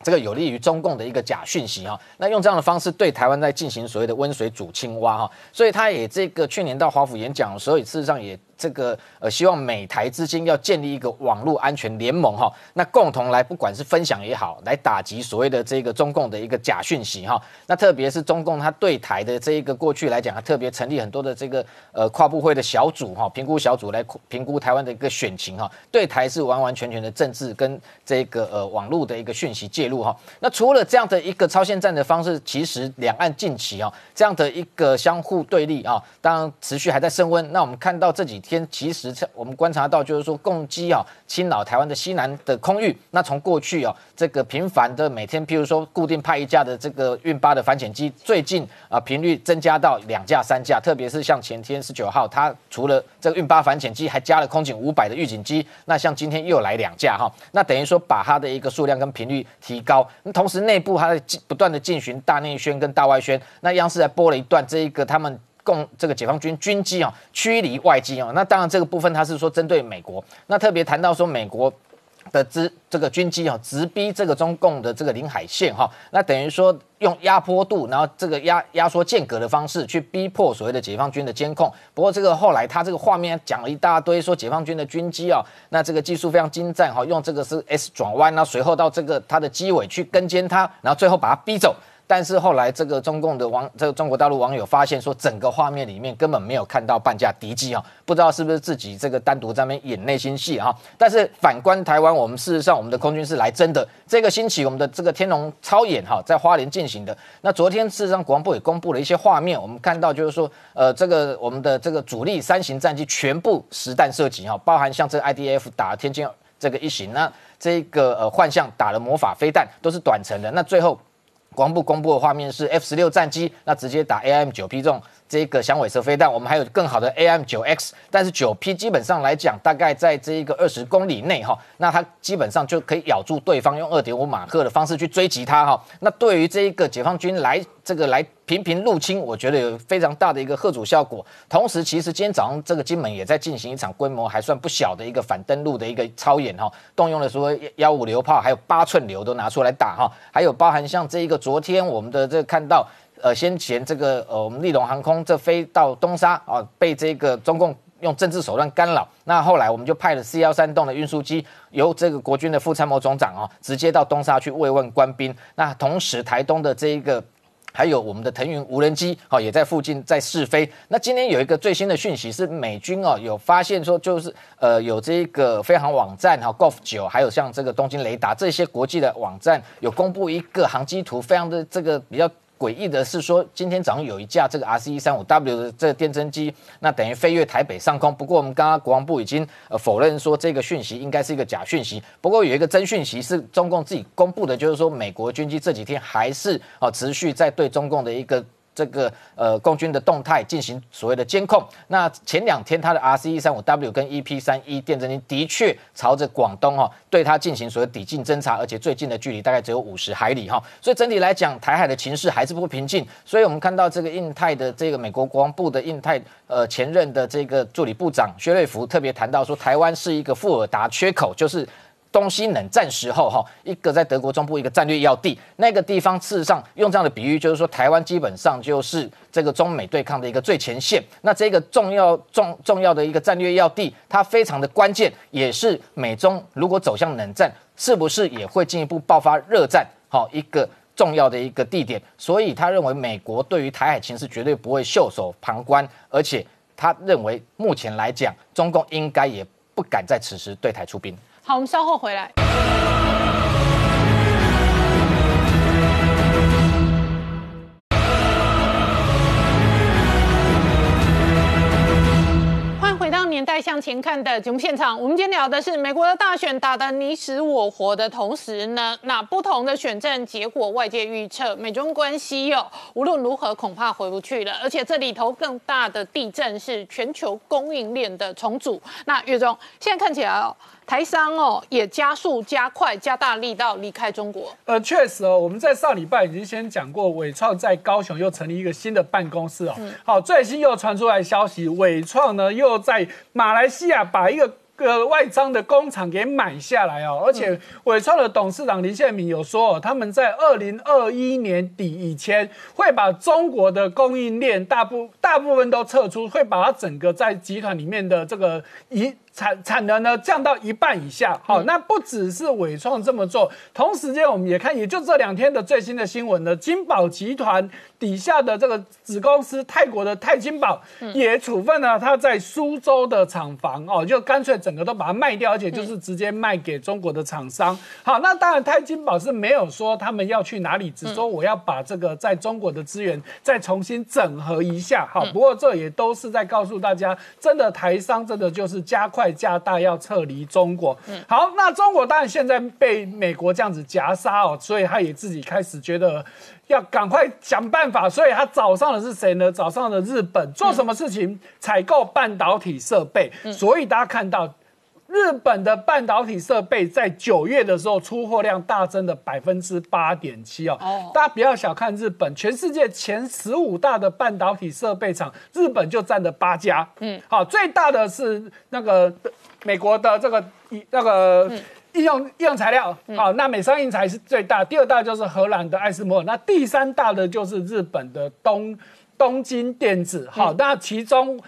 这个有利于中共的一个假讯息，哈，那用这样的方式对台湾在进行所谓的温水煮青蛙，哈，所以他也这个去年到华府演讲的时候，也事实上也。这个呃，希望美台之间要建立一个网络安全联盟哈，那共同来不管是分享也好，来打击所谓的这个中共的一个假讯息哈。那特别是中共它对台的这一个过去来讲，它特别成立很多的这个呃跨部会的小组哈，评估小组来评估台湾的一个选情哈。对台是完完全全的政治跟这个呃网络的一个讯息介入哈。那除了这样的一个超限战的方式，其实两岸近期啊这样的一个相互对立啊，当然持续还在升温。那我们看到这几天天，其实我们观察到，就是说共机啊侵扰台湾的西南的空域。那从过去啊，这个频繁的每天，譬如说固定派一架的这个运八的反潜机，最近啊频率增加到两架、三架。特别是像前天十九号，它除了这个运八反潜机，还加了空警五百的预警机。那像今天又来两架哈，那等于说把它的一个数量跟频率提高。那同时内部它在不断的进行大内宣跟大外宣。那央视还播了一段这一个他们。共这个解放军军机啊驱离外机啊，那当然这个部分它是说针对美国，那特别谈到说美国的直这个军机啊直逼这个中共的这个领海线哈，那等于说用压迫度，然后这个压压缩间隔的方式去逼迫所谓的解放军的监控。不过这个后来他这个画面讲了一大堆，说解放军的军机啊，那这个技术非常精湛哈，用这个是 S 转弯，然后随后到这个它的机尾去跟监它，然后最后把它逼走。但是后来，这个中共的网，这个中国大陆网友发现说，整个画面里面根本没有看到半架敌机啊，不知道是不是自己这个单独在那边演内心戏哈。但是反观台湾，我们事实上我们的空军是来真的。这个星期我们的这个天龙超演哈，在花莲进行的。那昨天事实上国防部也公布了一些画面，我们看到就是说，呃，这个我们的这个主力三型战机全部实弹射击哈，包含像这 IDF 打天津这个一型，那这个呃幻象打了魔法飞弹都是短程的，那最后。国防部公布的画面是 F 十六战机，那直接打 AIM 九 P 这种这个响尾蛇飞弹。我们还有更好的 AM 九 X，但是九 P 基本上来讲，大概在这一个二十公里内哈，那它基本上就可以咬住对方，用二点五马赫的方式去追击它哈。那对于这一个解放军来这个来。频频入侵，我觉得有非常大的一个贺阻效果。同时，其实今天早上这个金门也在进行一场规模还算不小的一个反登陆的一个操演哈，动用了说幺五流炮，还有八寸流都拿出来打哈，还有包含像这一个昨天我们的这看到呃先前这个呃我们立龙航空这飞到东沙啊，被这个中共用政治手段干扰，那后来我们就派了 C 幺三栋的运输机，由这个国军的副参谋总长啊，直接到东沙去慰问官兵。那同时台东的这一个。还有我们的腾云无人机，哦也在附近在试飞。那今天有一个最新的讯息是，美军哦有发现说，就是呃有这个飞航网站哈，Golf 九，还有像这个东京雷达这些国际的网站有公布一个航机图，非常的这个比较。诡异的是说，今天早上有一架这个 R C 一三五 W 的这个电侦机，那等于飞越台北上空。不过我们刚刚国防部已经呃否认说这个讯息应该是一个假讯息。不过有一个真讯息是中共自己公布的，就是说美国军机这几天还是啊持续在对中共的一个。这个呃，共军的动态进行所谓的监控。那前两天，他的 R C 一三五 W 跟 E P 三一电侦机的确朝着广东哈，对它进行所谓抵近侦察，而且最近的距离大概只有五十海里哈。所以整体来讲，台海的情势还是不平静。所以我们看到这个印太的这个美国国防部的印太呃前任的这个助理部长薛瑞福特别谈到说，台湾是一个富尔达缺口，就是。东西冷战时候，哈，一个在德国中部一个战略要地，那个地方事实上用这样的比喻，就是说台湾基本上就是这个中美对抗的一个最前线。那这个重要重重要的一个战略要地，它非常的关键，也是美中如果走向冷战，是不是也会进一步爆发热战？好，一个重要的一个地点。所以他认为美国对于台海情势绝对不会袖手旁观，而且他认为目前来讲，中共应该也不敢在此时对台出兵。好，我们稍后回来。欢迎回到《年代向前看》的节目现场。我们今天聊的是美国的大选打得你死我活的同时呢，那不同的选战结果，外界预测美中关系哟，无论如何恐怕回不去了。而且这里头更大的地震是全球供应链的重组。那岳中现在看起来哦。台商哦也加速、加快、加大力道离开中国。呃，确实哦，我们在上礼拜已经先讲过，伟创在高雄又成立一个新的办公室哦。好，最新又传出来消息，伟创呢又在马来西亚把一个个外商的工厂给买下来哦，而且伟创的董事长林宪敏有说哦，他们在二零二一年底以前会把中国的供应链大部大部分都撤出，会把它整个在集团里面的这个一。产产能呢降到一半以下，好，那不只是伟创这么做，同时间我们也看，也就这两天的最新的新闻呢，金宝集团底下的这个子公司泰国的泰金宝也处分了他在苏州的厂房哦，就干脆整个都把它卖掉，而且就是直接卖给中国的厂商。好，那当然泰金宝是没有说他们要去哪里，只说我要把这个在中国的资源再重新整合一下。好，不过这也都是在告诉大家，真的台商真的就是加快。加大要撤离中国，好，那中国当然现在被美国这样子夹杀哦，所以他也自己开始觉得要赶快想办法，所以他找上的是谁呢？找上了日本，做什么事情？采购半导体设备，所以大家看到。日本的半导体设备在九月的时候出货量大增的百分之八点七哦，大家不要小看日本，全世界前十五大的半导体设备厂，日本就占了八家。嗯，好，最大的是那个美国的这个那个应用应用材料，好，那美商印材是最大，第二大就是荷兰的艾斯摩尔，那第三大的就是日本的东东京电子。好，那其中。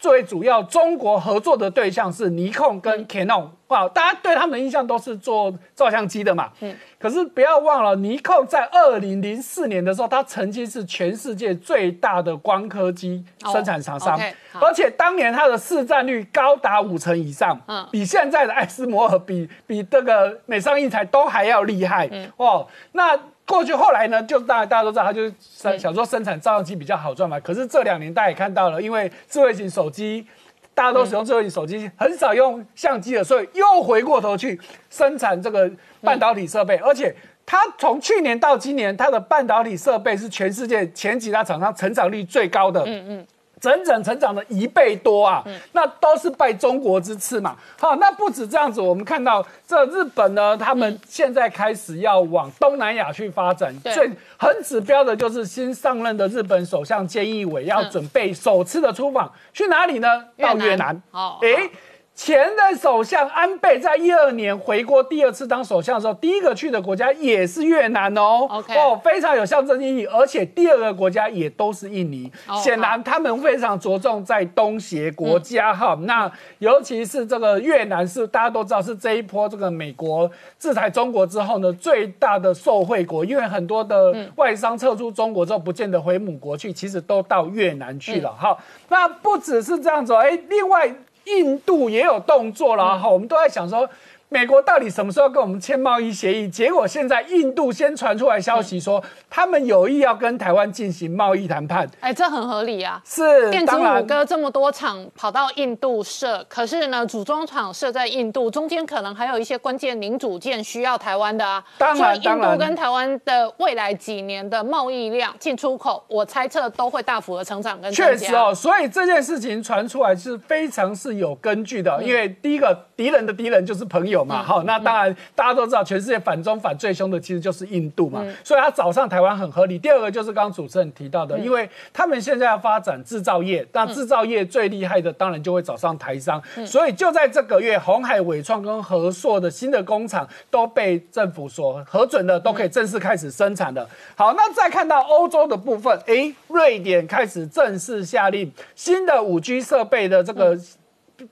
最主要中国合作的对象是尼控跟 Canon，哇，大家对他们的印象都是做照相机的嘛。嗯。可是不要忘了，尼控在二零零四年的时候，它曾经是全世界最大的光刻机生产厂商，而且当年它的市占率高达五成以上，嗯，比现在的艾斯摩尔、比比这个美商印材都还要厉害。嗯。哦，那。过去后来呢，就大大家都知道，他就是想说生产照相机比较好赚嘛。可是这两年大家也看到了，因为智慧型手机大家都使用智慧型手机，很少用相机了，所以又回过头去生产这个半导体设备。而且它从去年到今年，它的半导体设备是全世界前几大厂商成长率最高的。嗯嗯。整整成长了一倍多啊！那都是拜中国之赐嘛。好，那不止这样子，我们看到这日本呢，他们现在开始要往东南亚去发展。最很指标的就是新上任的日本首相菅义伟要准备首次的出访，去哪里呢？到越南。好，哎。前任首相安倍在一二年回国第二次当首相的时候，第一个去的国家也是越南哦。OK，哦，非常有象征意义，而且第二个国家也都是印尼。显然他们非常着重在东协国家哈。那尤其是这个越南是大家都知道是这一波这个美国制裁中国之后呢最大的受惠国，因为很多的外商撤出中国之后不见得回母国去，其实都到越南去了哈。那不只是这样子，哎，另外。印度也有动作了哈，我们都在想说。美国到底什么时候跟我们签贸易协议？结果现在印度先传出来消息说，他们有意要跟台湾进行贸易谈判。哎，这很合理啊。是，电子五哥这么多厂跑到印度设，可是呢，组装厂设在印度，中间可能还有一些关键零组件需要台湾的啊。当然，印度跟台湾的未来几年的贸易量进出口，我猜测都会大幅的成长跟确实哦，所以这件事情传出来是非常是有根据的，因为第一个敌人的敌人就是朋友。嘛，好，那当然大家都知道，全世界反中反最凶的其实就是印度嘛，所以他找上台湾很合理。第二个就是刚刚主持人提到的，因为他们现在要发展制造业，那制造业最厉害的当然就会找上台商，所以就在这个月，红海伟创跟和硕的新的工厂都被政府所核准的，都可以正式开始生产了。好，那再看到欧洲的部分，哎，瑞典开始正式下令新的五 G 设备的这个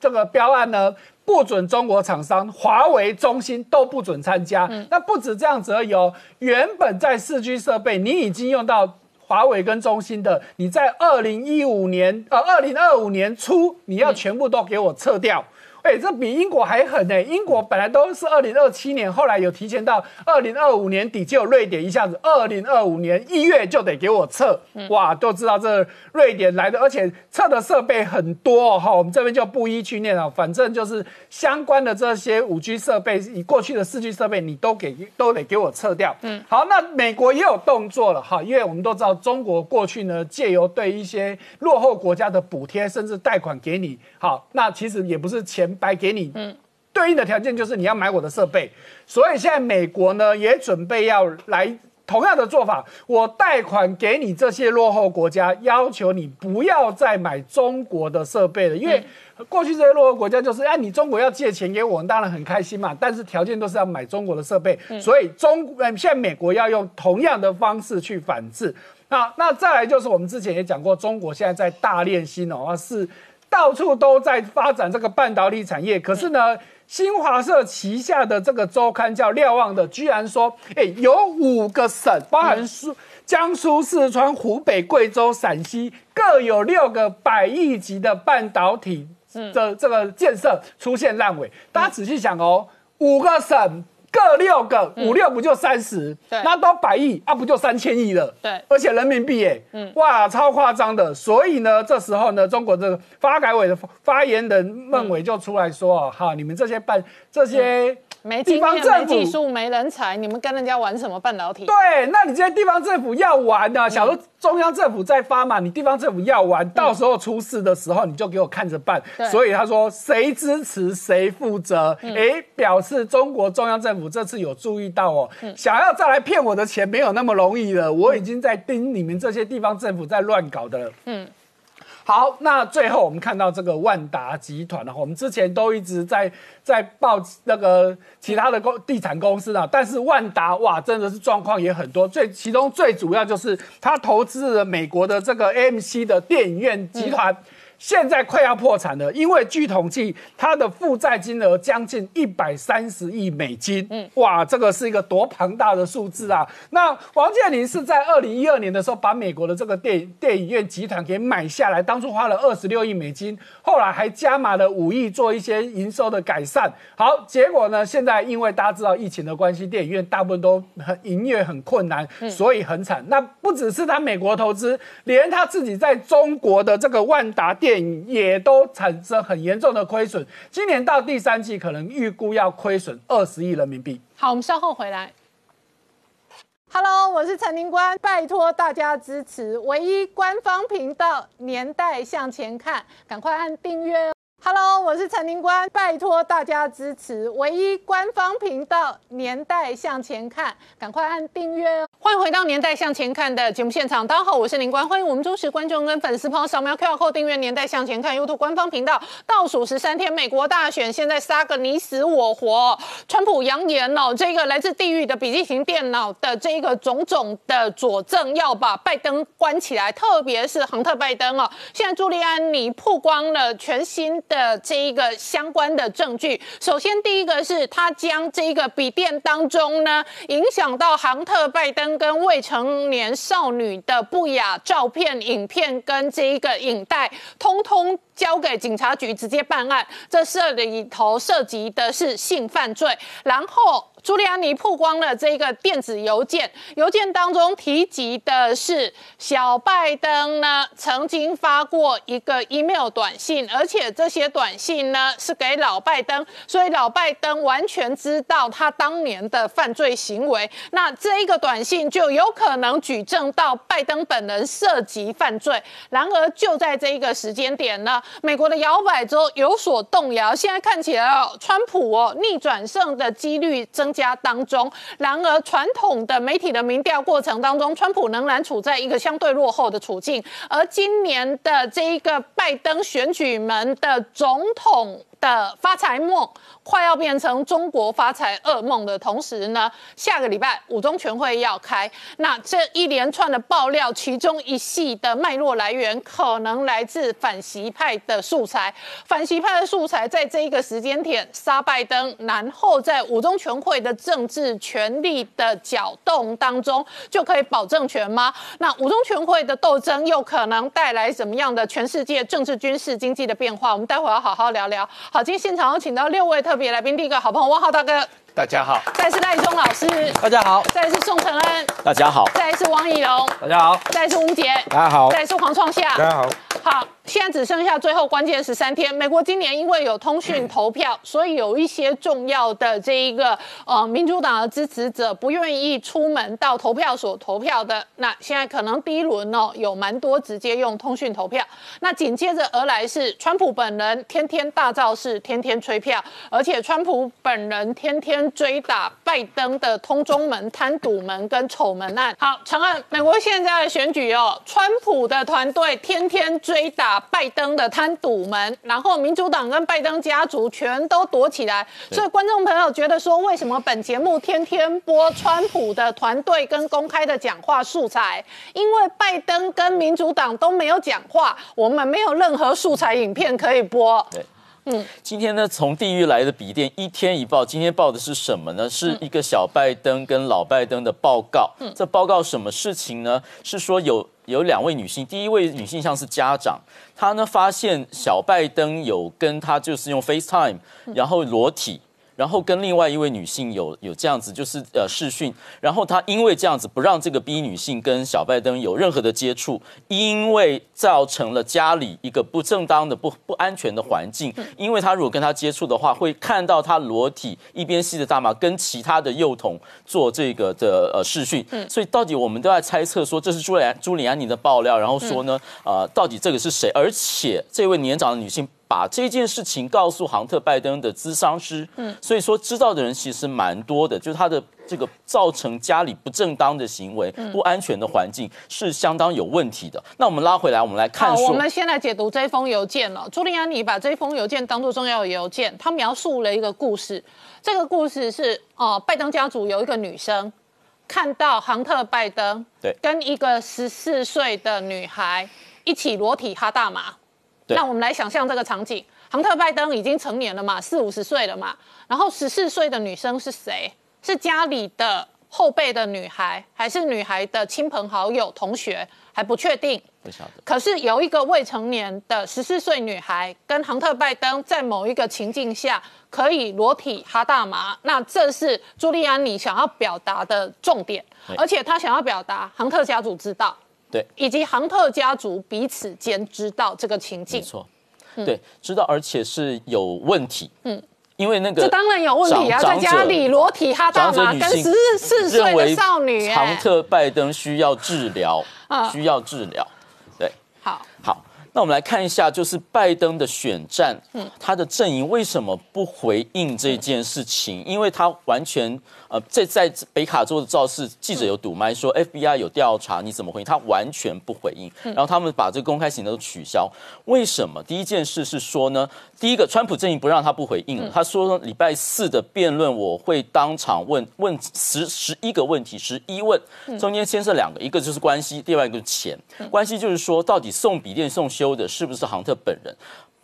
这个标案呢。不准中国厂商，华为、中兴都不准参加。那不止这样子而已哦。原本在四 G 设备，你已经用到华为跟中兴的，你在二零一五年呃二零二五年初，你要全部都给我撤掉。哎，这比英国还狠呢！英国本来都是二零二七年，后来有提前到二零二五年底，就瑞典一下子二零二五年一月就得给我测。哇，都知道这瑞典来的，而且测的设备很多哈。我们这边就不一去念了，反正就是相关的这些五 G 设备，以过去的四 G 设备，你都给都得给我撤掉。嗯，好，那美国也有动作了哈，因为我们都知道中国过去呢，借由对一些落后国家的补贴，甚至贷款给你，好，那其实也不是钱。白给你，嗯，对应的条件就是你要买我的设备，所以现在美国呢也准备要来同样的做法，我贷款给你这些落后国家，要求你不要再买中国的设备了，因为过去这些落后国家就是，哎，你中国要借钱给我们，当然很开心嘛，但是条件都是要买中国的设备，所以中嗯现在美国要用同样的方式去反制。那那再来就是我们之前也讲过，中国现在在大练心哦，是到处都在发展这个半导体产业，可是呢。新华社旗下的这个周刊叫《瞭望》的，居然说，哎，有五个省，包含苏、江苏、四川、湖北、贵州、陕西，各有六个百亿级的半导体的这个建设出现烂尾。大家仔细想哦，五个省。各六个，五六不就三十？对，那都百亿啊，不就三千亿了？对，而且人民币耶，嗯，哇，超夸张的。所以呢，这时候呢，中国这个发改委的发言人孟伟就出来说：“哈，你们这些办这些。”没经验、没技术、没人才，你们跟人家玩什么半导体？对，那你这些地方政府要玩呢？小时候中央政府在发嘛，你地方政府要玩，到时候出事的时候，你就给我看着办。所以他说，谁支持谁负责。哎，表示中国中央政府这次有注意到哦，想要再来骗我的钱没有那么容易了。我已经在盯你们这些地方政府在乱搞的了。嗯。好，那最后我们看到这个万达集团呢，我们之前都一直在在报那个其他的公地产公司啊，但是万达哇，真的是状况也很多，最其中最主要就是他投资了美国的这个 AMC 的电影院集团。现在快要破产了，因为据统计，它的负债金额将近一百三十亿美金。嗯，哇，这个是一个多庞大的数字啊！那王健林是在二零一二年的时候把美国的这个电电影院集团给买下来，当初花了二十六亿美金，后来还加码了五亿做一些营收的改善。好，结果呢，现在因为大家知道疫情的关系，电影院大部分都很营业很困难，所以很惨。那不只是他美国投资，连他自己在中国的这个万达电电影也都产生很严重的亏损，今年到第三季可能预估要亏损二十亿人民币。好，我们稍后回来。Hello，我是陈宁官，拜托大家支持唯一官方频道《年代向前看》，赶快按订阅。Hello，我是陈宁官，拜托大家支持唯一官方频道《年代向前看》，赶快按订阅哦！欢迎回到《年代向前看》的节目现场，大家好，我是宁官，欢迎我们忠实观众跟粉丝朋友扫描 QR Code 订阅《年代向前看》YouTube 官方频道。倒数十三天，美国大选现在杀个你死我活，川普扬言哦，这个来自地狱的笔记型电脑的这个种种的佐证，要把拜登关起来，特别是亨特拜登哦，现在朱利安尼曝光了全新的。这一个相关的证据，首先第一个是他将这个笔电当中呢，影响到杭特拜登跟未成年少女的不雅照片、影片跟这一个影带，通通交给警察局直接办案。这涉里头涉及的是性犯罪，然后。朱利安尼曝光了这个电子邮件，邮件当中提及的是小拜登呢曾经发过一个 email 短信，而且这些短信呢是给老拜登，所以老拜登完全知道他当年的犯罪行为。那这一个短信就有可能举证到拜登本人涉及犯罪。然而就在这一个时间点呢，美国的摇摆州有所动摇，现在看起来哦，川普哦逆转胜的几率增。家当中，然而传统的媒体的民调过程当中，川普仍然处在一个相对落后的处境。而今年的这一个拜登选举门的总统。的发财梦快要变成中国发财噩梦的同时呢，下个礼拜五中全会要开，那这一连串的爆料，其中一系的脉络来源可能来自反习派的素材，反习派的素材在这一个时间点杀拜登，然后在五中全会的政治权力的搅动当中，就可以保证权吗？那五中全会的斗争又可能带来什么样的全世界政治、军事、经济的变化？我们待会要好好聊聊。好，今天现场有请到六位特别来宾，第一个好朋友汪浩大哥，大家好；再是赖中老师，大家好；再是宋承恩，大家好；再是王以龙，大家好；再是吴杰，大家好；再是黄创夏，大家好。好。现在只剩下最后关键十三天。美国今年因为有通讯投票，所以有一些重要的这一个呃民主党的支持者不愿意出门到投票所投票的。那现在可能第一轮哦有蛮多直接用通讯投票。那紧接着而来是川普本人天天大造势，天天吹票，而且川普本人天天追打拜登的通中门、贪赌门跟丑门案。好，长按美国现在的选举哦，川普的团队天天追打拜登的贪赌门，然后民主党跟拜登家族全都躲起来。所以观众朋友觉得说，为什么本节目天天播川普的团队跟公开的讲话素材？因为拜登跟民主党都没有讲话，我们没有任何素材影片可以播。对。嗯，今天呢，从地狱来的笔电一天一报，今天报的是什么呢？是一个小拜登跟老拜登的报告。嗯，这报告什么事情呢？是说有有两位女性，第一位女性像是家长，她呢发现小拜登有跟她就是用 FaceTime，然后裸体。然后跟另外一位女性有有这样子，就是呃试训，然后他因为这样子不让这个 B 女性跟小拜登有任何的接触，因为造成了家里一个不正当的不不安全的环境，因为他如果跟他接触的话，会看到他裸体一边吸着大麻，跟其他的幼童做这个的呃试训，所以到底我们都在猜测说这是朱里安朱里安妮的爆料，然后说呢，呃，到底这个是谁？而且这位年长的女性。把这件事情告诉杭特拜登的咨商师，嗯，所以说知道的人其实蛮多的，就是他的这个造成家里不正当的行为、不安全的环境是相当有问题的。那我们拉回来，我们来看。我们先来解读这封邮件了。朱利安尼把这封邮件当做重要的邮件，他描述了一个故事。这个故事是哦，拜登家族有一个女生看到杭特拜登对跟一个十四岁的女孩一起裸体哈大麻。那我们来想象这个场景，杭特拜登已经成年了嘛，四五十岁了嘛，然后十四岁的女生是谁？是家里的后辈的女孩，还是女孩的亲朋好友、同学？还不确定。不晓得。可是有一个未成年的十四岁女孩，跟杭特拜登在某一个情境下可以裸体哈大麻，那这是朱利安尼想要表达的重点，而且他想要表达杭特家族知道。对，以及杭特家族彼此间知道这个情境，没错，对，知道而且是有问题，嗯，因为那个这当然有问题啊，在家里裸体哈大麻跟十四岁的少女，杭特拜登需要治疗，需要治疗，对，好，好。那我们来看一下，就是拜登的选战，嗯，他的阵营为什么不回应这件事情？因为他完全，呃，在在北卡州的造势，记者有堵麦说 FBI 有调查，你怎么回应？他完全不回应，然后他们把这个公开行动都取消。为什么？第一件事是说呢，第一个，川普阵营不让他不回应，他说礼拜四的辩论我会当场问问十十一个问题，十一问，中间牵涉两个，一个就是关系，另外一个是钱。关系就是说，到底送笔电送修。的是不是杭特本人？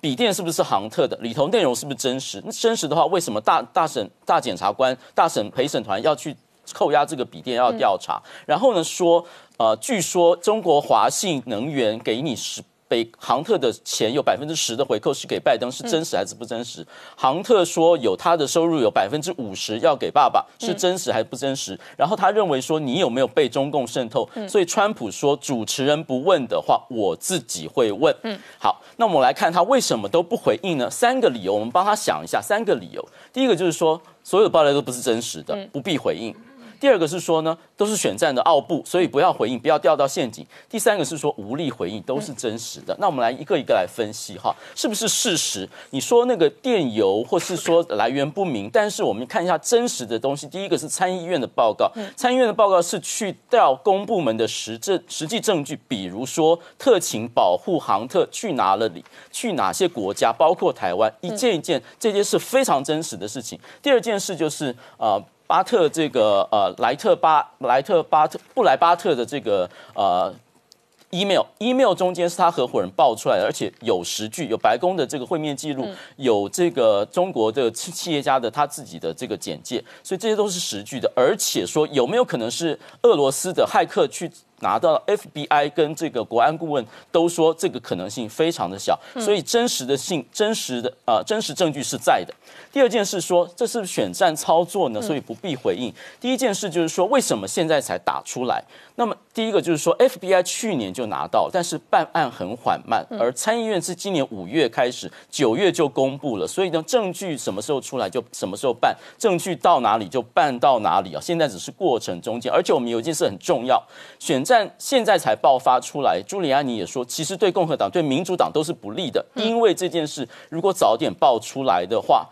笔电是不是杭特的？里头内容是不是真实？真实的话，为什么大大审大检察官、大审陪审团要去扣押这个笔电要调查？然后呢，说呃，据说中国华信能源给你十。北航特的钱有百分之十的回扣是给拜登，是真实还是不真实？航特说有他的收入有百分之五十要给爸爸，是真实还是不真实？然后他认为说你有没有被中共渗透？所以川普说主持人不问的话，我自己会问。嗯，好，那我们来看他为什么都不回应呢？三个理由，我们帮他想一下。三个理由，第一个就是说所有的爆料都不是真实的，不必回应。第二个是说呢，都是选战的奥布，所以不要回应，不要掉到陷阱。第三个是说无力回应，都是真实的。那我们来一个一个来分析哈，是不是事实？你说那个电邮或是说来源不明，但是我们看一下真实的东西。第一个是参议院的报告，参议院的报告是去调公部门的实证实际证据，比如说特勤保护航特去哪了里，去哪些国家，包括台湾，一件一件，这些是非常真实的事情。第二件事就是呃。巴特这个呃莱特巴莱特巴特布莱巴特的这个呃 email email 中间是他合伙人爆出来的，而且有实据，有白宫的这个会面记录，有这个中国的企企业家的他自己的这个简介，所以这些都是实据的。而且说有没有可能是俄罗斯的骇客去拿到了 FBI 跟这个国安顾问都说这个可能性非常的小，所以真实的性真实的呃真实证据是在的。第二件事说这是选战操作呢，所以不必回应。第一件事就是说为什么现在才打出来？那么第一个就是说 FBI 去年就拿到，但是办案很缓慢，而参议院是今年五月开始，九月就公布了，所以呢证据什么时候出来就什么时候办，证据到哪里就办到哪里啊。现在只是过程中间，而且我们有一件事很重要，选战现在才爆发出来。朱利安尼也说，其实对共和党、对民主党都是不利的，因为这件事如果早点爆出来的话。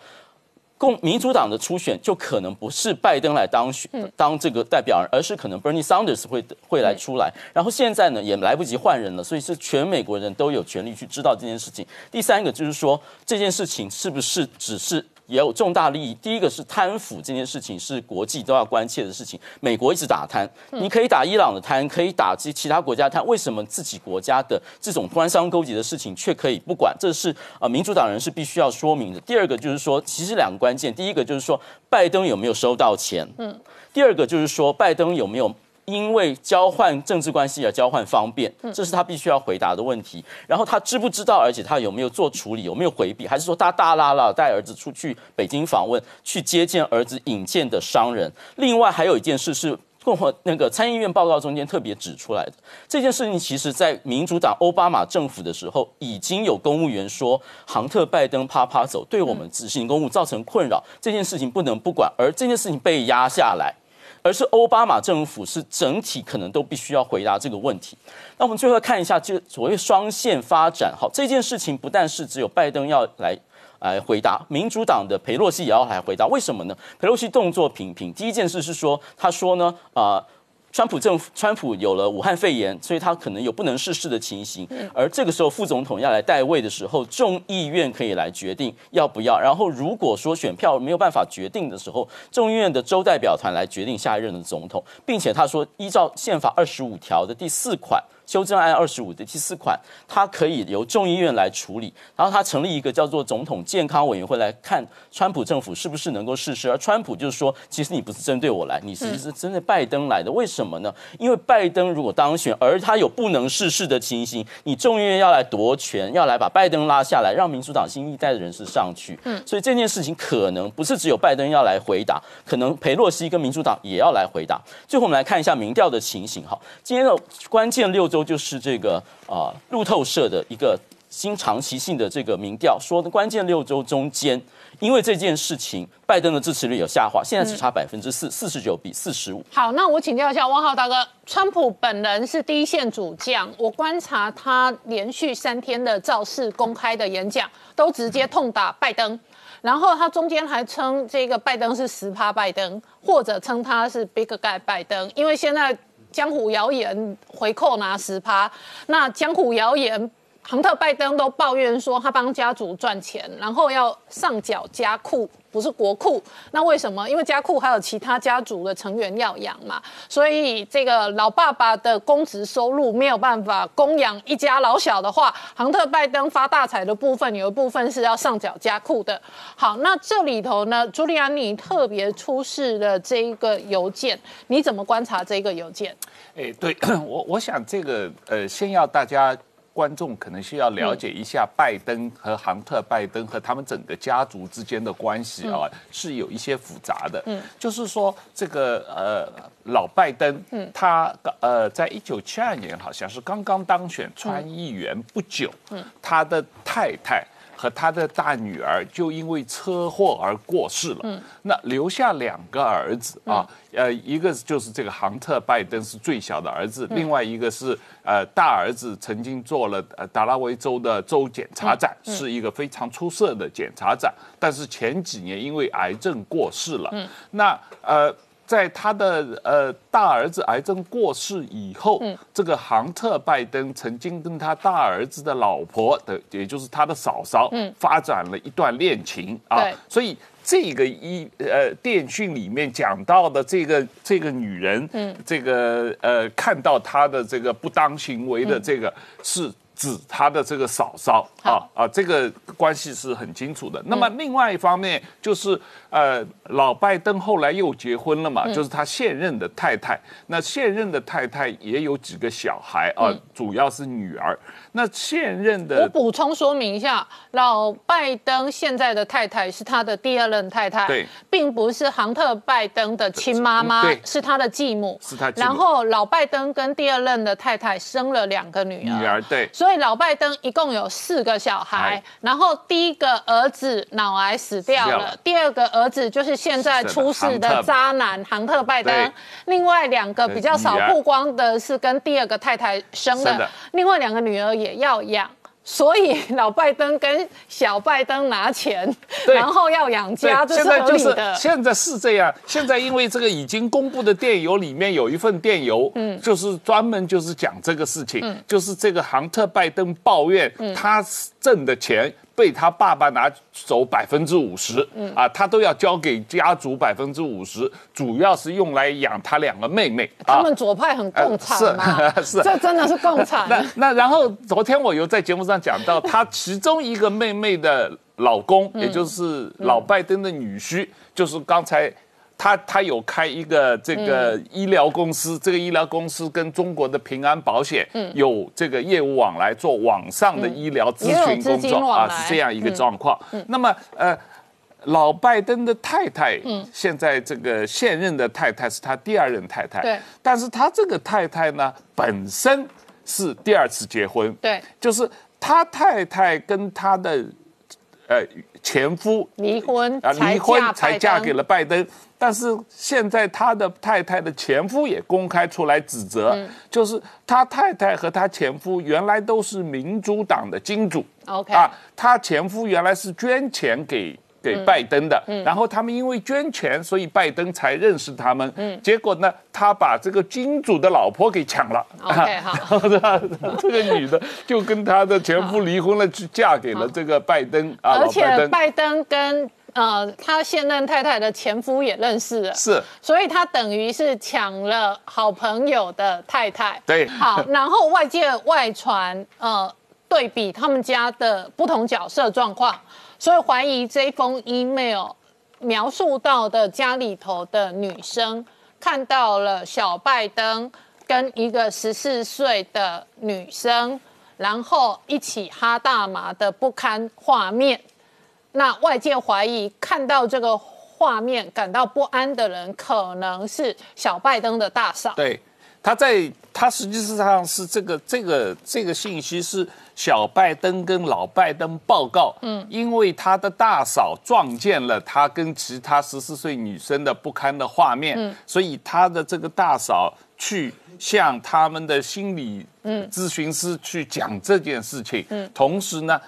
共民主党的初选就可能不是拜登来当选当这个代表人，而是可能 Bernie Sanders 会会来出来。然后现在呢也来不及换人了，所以是全美国人都有权利去知道这件事情。第三个就是说这件事情是不是只是。也有重大利益。第一个是贪腐这件事情是国际都要关切的事情。美国一直打贪，你可以打伊朗的贪，可以打击其他国家贪，为什么自己国家的这种官商勾结的事情却可以不管？这是呃，民主党人是必须要说明的。第二个就是说，其实两个关键，第一个就是说拜登有没有收到钱，嗯，第二个就是说拜登有没有。因为交换政治关系而交换方便，这是他必须要回答的问题。然后他知不知道，而且他有没有做处理，有没有回避，还是说他大拉拉带儿子出去北京访问，去接见儿子引荐的商人？另外还有一件事是共和那个参议院报告中间特别指出来的，这件事情其实在民主党奥巴马政府的时候，已经有公务员说，杭特拜登啪啪走，对我们执行公务造成困扰，这件事情不能不管，而这件事情被压下来。而是奥巴马政府是整体可能都必须要回答这个问题。那我们最后看一下，就所谓双线发展，好，这件事情不但是只有拜登要来来回答，民主党的佩洛西也要来回答。为什么呢？佩洛西动作频频，第一件事是说，他说呢，啊。川普政府，川普有了武汉肺炎，所以他可能有不能逝世的情形。而这个时候，副总统要来代位的时候，众议院可以来决定要不要。然后，如果说选票没有办法决定的时候，众议院的州代表团来决定下一任的总统，并且他说，依照宪法二十五条的第四款。修正案二十五的第四款，它可以由众议院来处理，然后他成立一个叫做总统健康委员会来看川普政府是不是能够实施。而川普就是说，其实你不是针对我来，你其实是针对拜登来的。为什么呢？因为拜登如果当选，而他有不能逝世的情形，你众议院要来夺权，要来把拜登拉下来，让民主党新一代的人士上去。嗯，所以这件事情可能不是只有拜登要来回答，可能裴洛西跟民主党也要来回答。最后我们来看一下民调的情形。哈，今天的关键六周。就是这个啊，路透社的一个新长期性的这个民调说的关键六周中间，因为这件事情，拜登的支持率有下滑，现在只差百分之四，四十九比四十五。好，那我请教一下汪浩大哥，川普本人是第一线主将，我观察他连续三天的造势公开的演讲，都直接痛打拜登，然后他中间还称这个拜登是十趴拜登，或者称他是 big guy 拜登，因为现在。江湖谣言回扣拿十趴，那江湖谣言，亨特拜登都抱怨说他帮家族赚钱，然后要上缴家库，不是国库。那为什么？因为家库还有其他家族的成员要养嘛，所以这个老爸爸的公职收入没有办法供养一家老小的话，亨特拜登发大财的部分有一部分是要上缴家库的。好，那这里头呢，朱利安尼特别出示的这一个邮件，你怎么观察这个邮件？哎，对 我，我想这个呃，先要大家观众可能需要了解一下拜登和杭特拜登和他们整个家族之间的关系啊，是有一些复杂的。嗯，就是说这个呃老拜登，嗯，他呃在一九七二年好像是刚刚当选参议员不久，嗯，他的太太。和他的大女儿就因为车祸而过世了，嗯，那留下两个儿子啊，呃，一个就是这个杭特拜登是最小的儿子，另外一个是呃大儿子曾经做了呃达拉维州的州检察长，是一个非常出色的检察长，但是前几年因为癌症过世了，嗯，那呃。在他的呃大儿子癌症过世以后，这个杭特拜登曾经跟他大儿子的老婆的，也就是他的嫂嫂，发展了一段恋情啊。所以这个一呃电讯里面讲到的这个这个女人，这个呃看到他的这个不当行为的这个是。指他的这个嫂嫂啊啊，这个关系是很清楚的。那么另外一方面就是呃，老拜登后来又结婚了嘛，就是他现任的太太。那现任的太太也有几个小孩啊，主要是女儿。那现任的我补充说明一下，老拜登现在的太太是他的第二任太太，对，并不是杭特拜登的亲妈妈对，是他的继母，是他继母。然后老拜登跟第二任的太太生了两个女儿，女儿对。所以老拜登一共有四个小孩哎，然后第一个儿子脑癌死掉了死掉了，第二个儿子就是现在出事的渣男杭特拜登，另外两个比较少曝光的是跟第二个太太生的，另外两个女儿也要养。所以老拜登跟小拜登拿钱，然后要养家，这现是合理的。现在是这样。现在因为这个已经公布的电邮里面有一份电邮，嗯，就是专门就是讲这个事情，就是这个杭特拜登抱怨他挣的钱。被他爸爸拿走百分之五十，嗯啊，他都要交给家族百分之五十，主要是用来养他两个妹妹。啊他们左派很共产嘛，呃是 是这真的是共那产。那那然后昨天我有在节目上讲到，他其中一个妹妹的老公，也就是老拜登的女婿，就是刚才。他他有开一个这个医疗公司，这个医疗公司跟中国的平安保险有这个业务往来，做网上的医疗咨询工作啊，是这样一个状况。那么呃。老拜登的太太，现在这个现任的太太是他第二任太太，对，但是他这个太太呢，本身是第二次结婚，对，就是他太太跟他的呃前夫离婚啊离婚才嫁给了拜登，但是现在他的太太的前夫也公开出来指责，嗯。就是他太太和他前夫原来都是民主党的金主。OK 啊，他前夫原来是捐钱给。给嗯。拜登的，然后他们因为捐钱，所以拜登才认识他们。嗯。结果呢，他把这个金主的老婆给抢了。OK，好。然后呢，这个女的就跟她的前夫离婚了，去嫁给了这个拜登啊，而且拜登。拜登跟呃他现任太太的前夫也认识了，是。所以他等于是抢了好朋友的太太。对。好，然后外界外传呃对比他们家的不同角色状况，所以怀疑这封 email 描述到的家里头的女生看到了小拜登跟一个十四岁的女生，然后一起哈大麻的不堪画面。那外界怀疑看到这个画面感到不安的人，可能是小拜登的大嫂。对，他在他实际上是这个这个这个信息是小拜登跟老拜登报告，嗯，因为他的大嫂撞见了他跟其他十四岁女生的不堪的画面，嗯，所以他的这个大嫂去向他们的心理咨询师去讲这件事情，嗯，同时呢。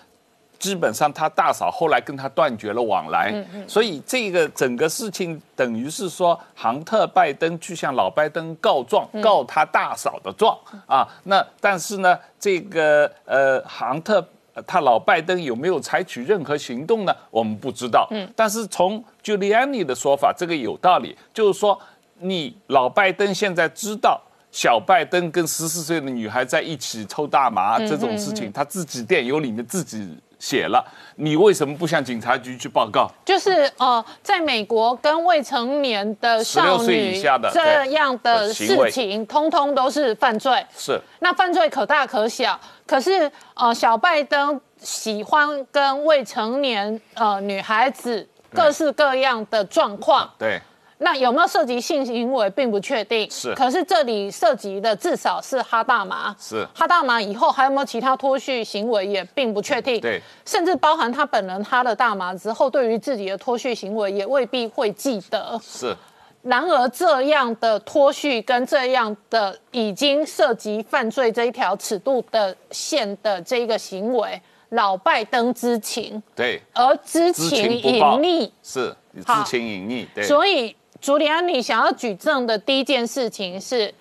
基本上他大嫂后来跟他断绝了往来，所以这个整个事情等于是说，杭特拜登去向老拜登告状，告他大嫂的状啊。那但是呢，这个呃杭特呃他老拜登有没有采取任何行动呢？我们不知道。嗯，但是从 Giuliani 的说法，这个有道理，就是说你老拜登现在知道。小拜登跟十四岁的女孩在一起抽大麻这种事情，他自己电邮里面自己写了，你为什么不向警察局去报告？就是呃，在美国跟未成年的少16岁女以下的这样的事情，通通都是犯罪。是那犯罪可大可小，可是呃，小拜登喜欢跟未成年呃女孩子各式各样的状况。对，那有没有涉及性行为，并不确定。是可是这里涉及的至少是哈大麻。是哈大麻以后还有没有其他脱序行为，也并不确定。对，甚至包含他本人哈了大麻之后，对于自己的脱序行为也未必会记得。是然而，这样的脱序跟这样的已经涉及犯罪这一条尺度的线的这个行为，老拜登知情，对，而知知情隐匿。是知情隐匿，对，所以，朱利安尼想要举证的第一件事情是，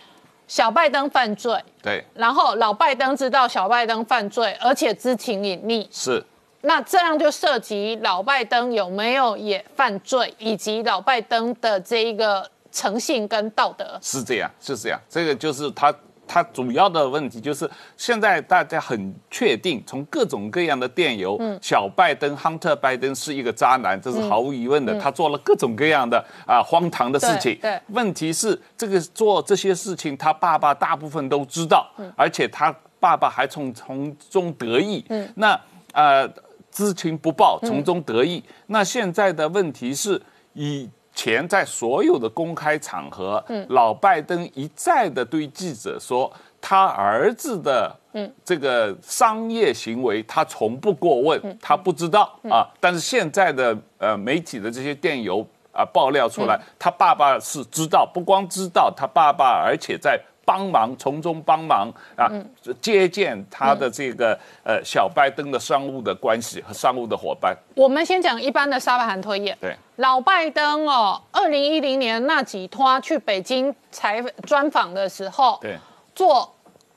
小拜登犯罪，对，然后老拜登知道小拜登犯罪，而且知情隐匿。是那这样就涉及老拜登有没有也犯罪，以及老拜登的这一个诚信跟道德。是这样，是这样，这个就是他它主要的问题就是现在大家很确定，从各种各样的电邮，小拜登 Hunter 拜登是一个渣男，这是毫无疑问的，他做了各种各样的啊荒唐的事情。对对问题是这个做这些事情，他爸爸大部分都知道，而且他爸爸还从从中得意。嗯。那呃知情不报，从中得益。那现在的问题是，以前在所有的公开场合，老拜登一再的对记者说，他儿子的这个商业行为，他从不过问，他不知道啊。但是现在的呃媒体的这些电邮啊爆料出来，他爸爸是知道，不光知道他爸爸，而且在帮忙，从中帮忙啊，接见他的这个呃小拜登的商务的关系和商务的伙伴。我们先讲一般的沙巴罕推演。对，老拜登哦，二零一零年那几趟去北京采专访的时候，对，坐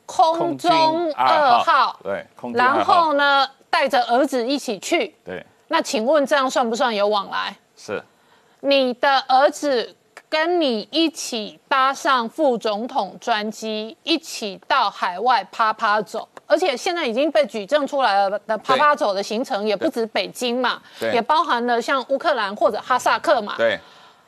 空中二号，对，然号后呢带着儿子一起去。对，那请问这样算不算有往来？是你的儿子跟你一起搭上副总统专机，一起到海外啪啪走，而且现在已经被举证出来了的啪啪走的行程也不止北京嘛，对也包含了像乌克兰或者哈萨克嘛。对。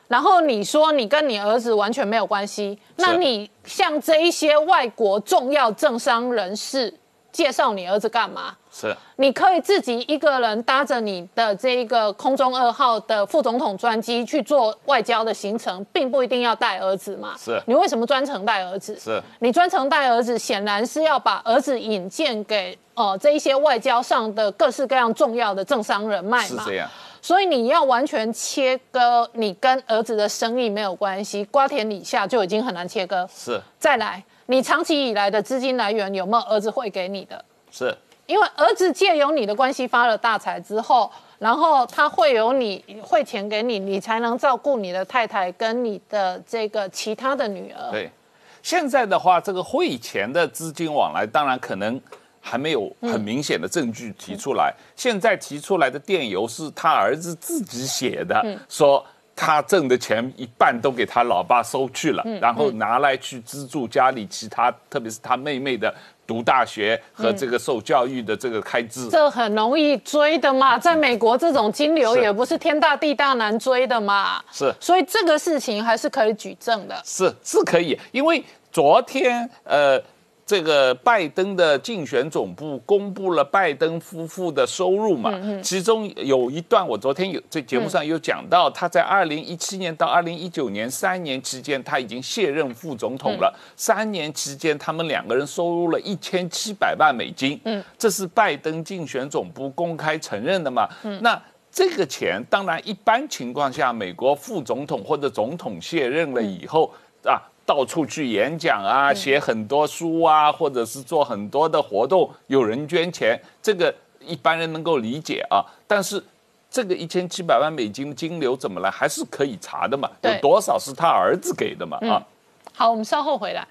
然后你说你跟你儿子完全没有关系，那你向这一些外国重要政商人士介绍你儿子干嘛？是你可以自己一个人搭着你的这一个空中二号的副总统专机去做外交的行程，并不一定要带儿子嘛。是你为什么专程带儿子？是你专程带儿子，显然是要把儿子引荐给呃这一些外交上的各式各样重要的政商人脉嘛。是这样，所以你要完全切割，你跟儿子的生意没有关系，瓜田李下就已经很难切割。是再来，你长期以来的资金来源有没有儿子会给你的？是因为儿子借由你的关系发了大财之后，然后他会有你汇钱给你，你才能照顾你的太太跟你的这个其他的女儿。对。现在的话，这个汇钱的资金往来，当然可能还没有很明显的证据提出来。现在提出来的电邮是他儿子自己写的，说他挣的钱一半都给他老爸收去了，然后拿来去资助家里其他，特别是他妹妹的读大学和这个受教育的这个开支。这很容易追的嘛，在美国这种金流也不是天大地大难追的嘛，是。所以这个事情还是可以举证的。是是可以，因为昨天呃，这个拜登的竞选总部公布了拜登夫妇的收入嘛，其中有一段我昨天有在节目上有讲到，他在二零一七年到二零一九年三年期间，他已经卸任副总统了。三年期间，他们两个人收入了一千七百万美金，嗯，这是拜登竞选总部公开承认的嘛，那。这个钱当然，一般情况下，美国副总统或者总统卸任了以后啊，到处去演讲啊，写很多书啊，或者是做很多的活动，有人捐钱，这个一般人能够理解啊。但是这个一千七百万美金的金流怎么来，还是可以查的嘛？有多少是他儿子给的嘛？啊，好，我们稍后回来。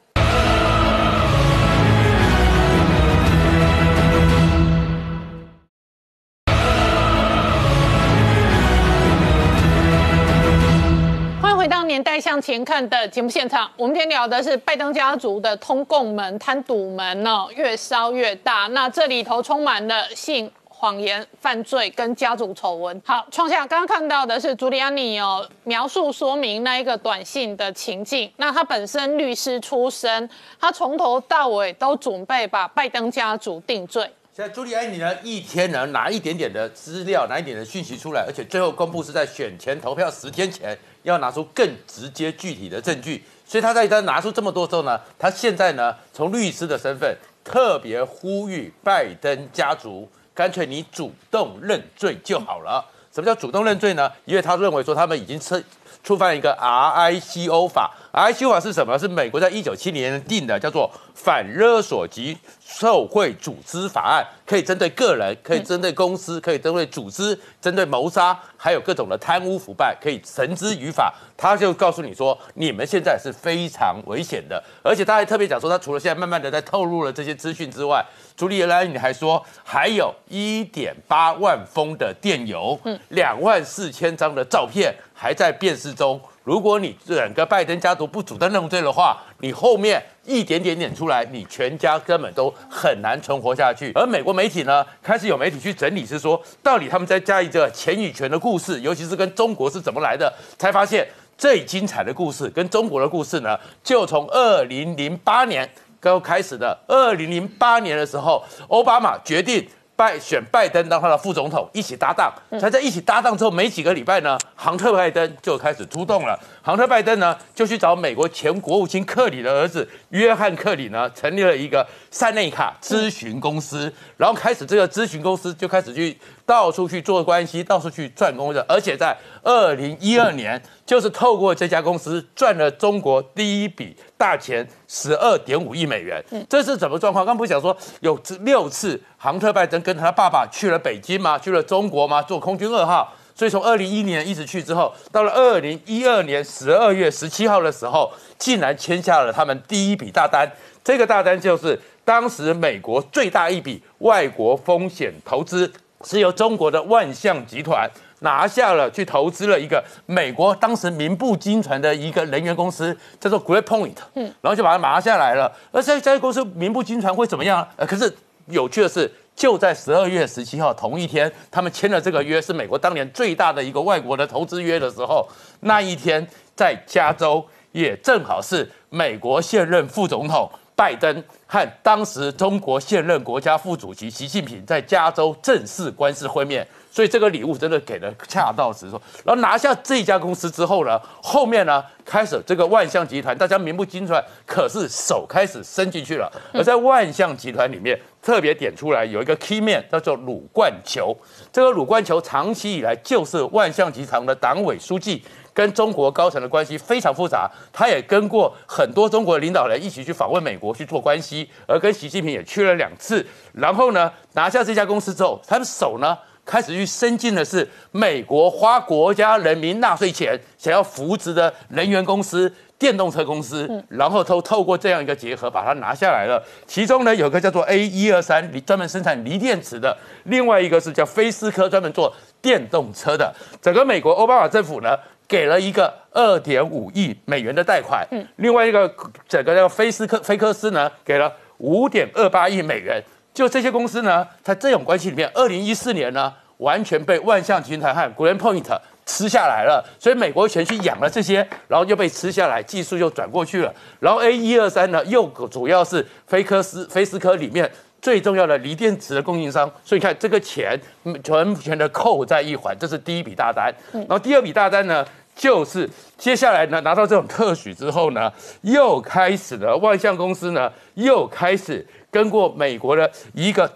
年代向前看的节目现场。我们今天聊的是拜登家族的通共门、贪赌门哦，越烧越大。那这里头充满了性谎言、犯罪跟家族丑闻。好，创下刚刚看到的是朱利安尼哦，描述说明那一个短信的情境。那他本身律师出身，他从头到尾都准备把拜登家族定罪。现在朱利安尼呢，一天呢拿一点点的资料，拿一点的讯息出来，而且最后公布是在选前投票十天前要拿出更直接具体的证据。所以他在他拿出这么多之后呢，他现在呢从律师的身份特别呼吁拜登家族，干脆你主动认罪就好了。什么叫主动认罪呢？因为他认为说他们已经触触犯一个 RICO 法，RICO 法是什么？是美国在一九七零年定的，叫做反勒索及受贿组织法案，可以针对个人，可以针对公司，可以针对组织，针对谋杀，还有各种的贪污腐败，可以绳之于法。他就告诉你说，你们现在是非常危险的，而且他还特别讲说，他除了现在慢慢的在透露了这些资讯之外，朱莉安你还说还有一点八万封的电邮，两万四千张的照片还在辨识中。如果你整个拜登家族不主动认罪的话，你后面一点点点出来，你全家根本都很难存活下去。而美国媒体呢，开始有媒体去整理，是说到底他们在加一个钱与权的故事，尤其是跟中国是怎么来的，才发现最精彩的故事跟中国的故事呢，就从二零零八年刚开始的。二零零八年的时候，奥巴马决定。拜选拜登当他的副总统，一起搭档。才在一起搭档之后没几个礼拜呢，杭特拜登就开始出动了。杭特拜登呢，就去找美国前国务卿克里的儿子约翰克里呢，成立了一个塞内卡咨询公司，然后开始这个咨询公司就开始去到处去做关系，到处去赚工的，而且在二零一二年，就是透过这家公司赚了中国第一笔大钱十二点五亿美元。这是怎么状况？刚不是讲说有六次杭特拜登跟他爸爸去了北京吗？去了中国吗？做空军二号。所以从二零一一年一直去之后，到了二零一二年十二月十七号的时候，竟然签下了他们第一笔大单。这个大单就是当时美国最大一笔外国风险投资，是由中国的万象集团拿下了去投资了一个美国当时名不经传的一个能源公司，叫做 Great Point。嗯，然后就把它拿下来了。而这家公司名不经传会怎么样？呃，可是有趣的是。就在十二月十七号同一天，他们签了这个约，是美国当年最大的一个外国的投资约的时候，那一天在加州也正好是美国现任副总统拜登和当时中国现任国家副主席习近平在加州正式官司会面。所以这个礼物真的给的恰到时说，然后拿下这家公司之后呢，后面呢开始这个万象集团，大家名不经传，可是手开始伸进去了。而在万象集团里面，特别点出来有一个 key man 叫做鲁冠球，这个鲁冠球长期以来就是万象集团的党委书记，跟中国高层的关系非常复杂。他也跟过很多中国的领导人一起去访问美国去做关系，而跟习近平也去了两次。然后呢，拿下这家公司之后，他的手呢？开始去伸进的是美国花国家人民纳税钱想要扶植的能源公司、电动车公司，然后都透过这样一个结合把它拿下来了。其中呢，有个叫做 A 一二三，专门生产锂电池的；另外一个是叫菲斯科，专门做电动车的。整个美国奥巴马政府呢，给了一个二点五亿美元的贷款。嗯，另外一个整个叫菲斯科菲克斯呢，给了五点二八亿美元。就这些公司呢，在这种关系里面，二零一四年呢，完全被万象集团和 Grand Point 吃下来了。所以美国全去养了这些，然后又被吃下来，技术又转过去了。然后 A 一二三呢，又主要是菲科斯、菲斯科里面最重要的锂电池的供应商。所以看这个钱全全的扣在一环，这是第一笔大单。然后第二笔大单呢，就是接下来呢，拿到这种特许之后呢，又开始了万象公司呢，又开始。跟过美国的一个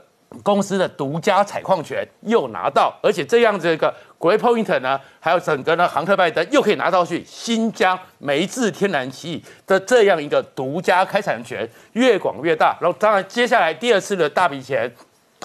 公司的独家采矿权又拿到，而且这样子一个 Great Point 呢，还有整个呢杭特拜登又可以拿到去新疆煤制天然气的这样一个独家开采权，越广越大。然后当然接下来第二次的大笔钱，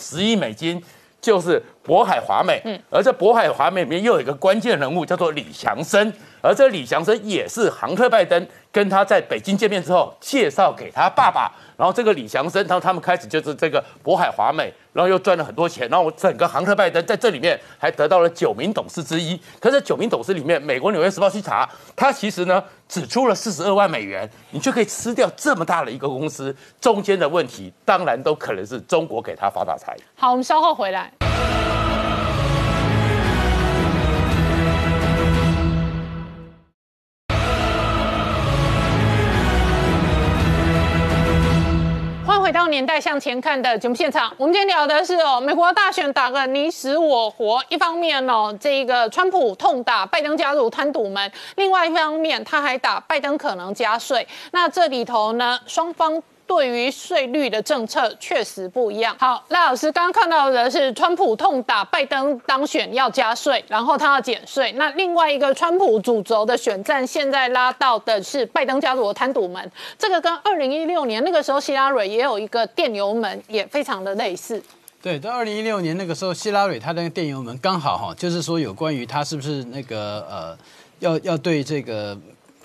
十亿美金就是渤海华美，嗯，而这渤海华美里面又有一个关键人物叫做李祥生，而这李祥生也是杭特拜登跟他在北京见面之后介绍给他爸爸。然后这个李祥生，然后他们开始就是这个渤海华美，然后又赚了很多钱。然后整个杭特拜登在这里面还得到了九名董事之一。可是九名董事里面，美国纽约时报去查，他其实呢只出了四十二万美元，你就可以吃掉这么大的一个公司。中间的问题当然都可能是中国给他发大财。好，我们稍后回来。年代向前看的节目现场，我们今天聊的是哦，美国大选打个你死我活。一方面哦，这个川普痛打拜登加入贪赌门；另外一方面，他还打拜登可能加税。那这里头呢，双方。对于税率的政策确实不一样。好，赖老师刚刚看到的是川普痛打拜登当选要加税，然后他要减税。那另外一个川普主轴的选战，现在拉到的是拜登加入贪赌门，这个跟二零一六年那个时候希拉蕊也有一个电油门，也非常的类似。对，在二零一六年那个时候，希拉蕊他那个电油门刚好哈，就是说有关于他是不是那个呃，要要对这个。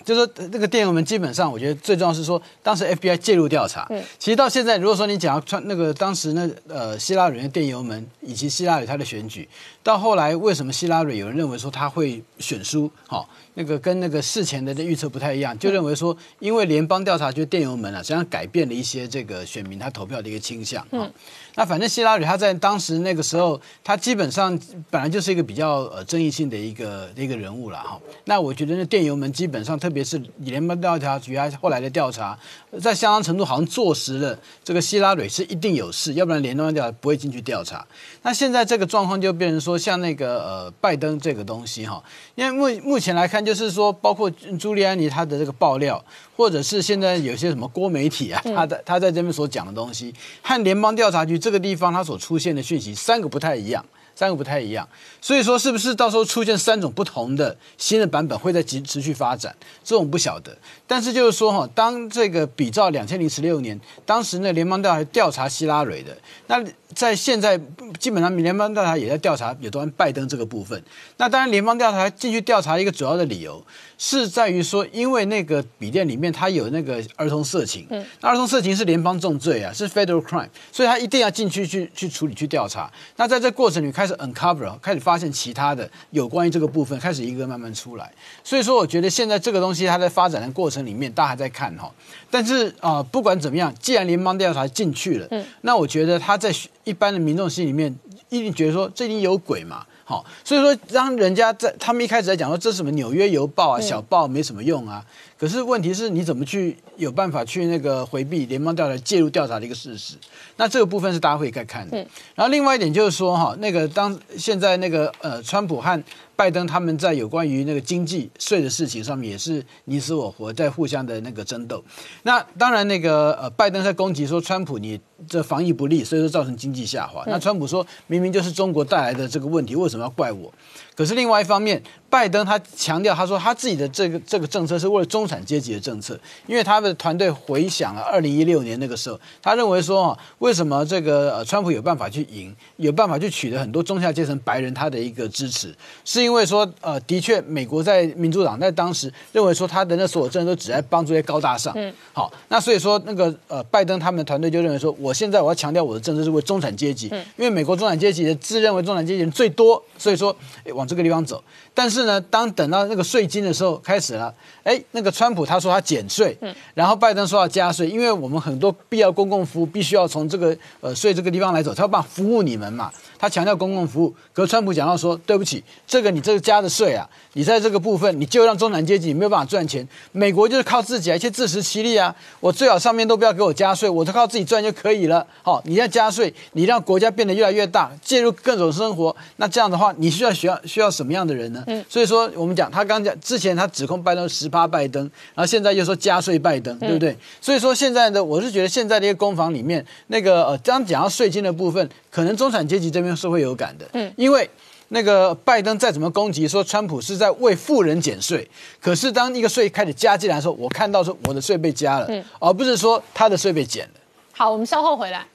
就是说，这个电邮门基本上，我觉得最重要是说，当时 FBI 介入调查。嗯，其实到现在，如果说你讲要穿那个当时那呃希拉里的电邮门，以及希拉里他的选举，到后来为什么希拉里有人认为说他会选输？好，那个跟那个事前的预测不太一样，就认为说，因为联邦调查局电邮门啊，实际上改变了一些这个选民他投票的一个倾向。嗯，那反正希拉里他在当时那个时候，他基本上本来就是一个比较呃争议性的一个一个人物了哈。那我觉得那电邮门基本上，特别是联邦调查局啊后来的调查，在相当程度好像坐实了这个希拉里是一定有事，要不然联邦调查不会进去调查。那现在这个状况就变成说，像那个呃拜登这个东西哈，因为目目前来看，就是说包括朱利安尼他的这个爆料，或者是现在有些什么郭媒体啊，他在他在这边所讲的东西，和联邦调查局这个地方他所出现的讯息，三个不太一样。三个不太一样，所以说是不是到时候出现三种不同的新的版本会在持持续发展？这种不晓得。但是就是说哈，当这个比照两千零十六年，当时呢联邦调查调查希拉蕊的，那在现在基本上联邦调查也在调查有关拜登这个部分。那当然联邦调查进去调查一个主要的理由。是在于说，因为那个笔电里面它有那个儿童色情，嗯，儿童色情是联邦重罪啊，是 federal crime，所以他一定要进去去去处理去调查。那在这过程里开始 uncover，开始发现其他的有关于这个部分，开始一个慢慢出来。所以说，我觉得现在这个东西它在发展的过程里面，大家还在看哈。但是啊，不管怎么样，既然联邦调查进去了，嗯，那我觉得他在一般的民众心里面一定觉得说，这里有鬼嘛。好，所以说让人家在他们一开始在讲说这是什么《纽约邮报》啊，小报没什么用啊。可是问题是你怎么去有办法去那个回避联邦调查介入调查的一个事实？那这个部分是大家会该看的。然后另外一点就是说哈，那个当现在那个呃，川普和拜登他们在有关于那个经济税的事情上面也是你死我活，在互相的那个争斗。那当然那个呃，拜登在攻击说川普你这防疫不力，所以说造成经济下滑。那川普说明明就是中国带来的这个问题，为什么要怪我？可是另外一方面，拜登他强调他说他自己的这个这个政策是为了中产阶级的政策，因为他的团队回想了二零一六年那个时候，他认为说啊为什么这个呃川普有办法去赢，有办法去取得很多中下阶层白人他的一个支持，是因因为说，呃，的确，美国在民主党在当时认为说，他的那所有政策都只在帮助一些高大上。嗯，好，那所以说，那个呃，拜登他们的团队就认为说，我现在我要强调我的政策是为中产阶级，因为美国中产阶级的自认为中产阶级人最多，所以说往这个地方走。但是是呢，当等到那个税金的时候开始了，哎，那个川普他说他减税，嗯，然后拜登说要加税，因为我们很多必要公共服务必须要从这个呃税这个地方来走，他要办服务你们嘛。他强调公共服务，可是川普讲到说，对不起，这个你这个加的税啊，你在这个部分你就让中产阶级没有办法赚钱。美国就是靠自己，而且自食其力啊。我最好上面都不要给我加税，我都靠自己赚就可以了。好，你要加税，你让国家变得越来越大，介入各种生活，那这样的话，你需要需要需要什么样的人呢？嗯，所以说我们讲，他刚讲之前他指控拜登十八拜登，然后现在又说加税拜登，对不对？所以说现在的我是觉得现在的一个攻防里面，那个呃，刚讲到税金的部分，可能中产阶级这边。是会有感的，嗯，因为那个拜登再怎么攻击说川普是在为富人减税，可是当一个税开始加进来的时候，我看到说我的税被加了，嗯，而不是说他的税被减了。好，我们稍后回来。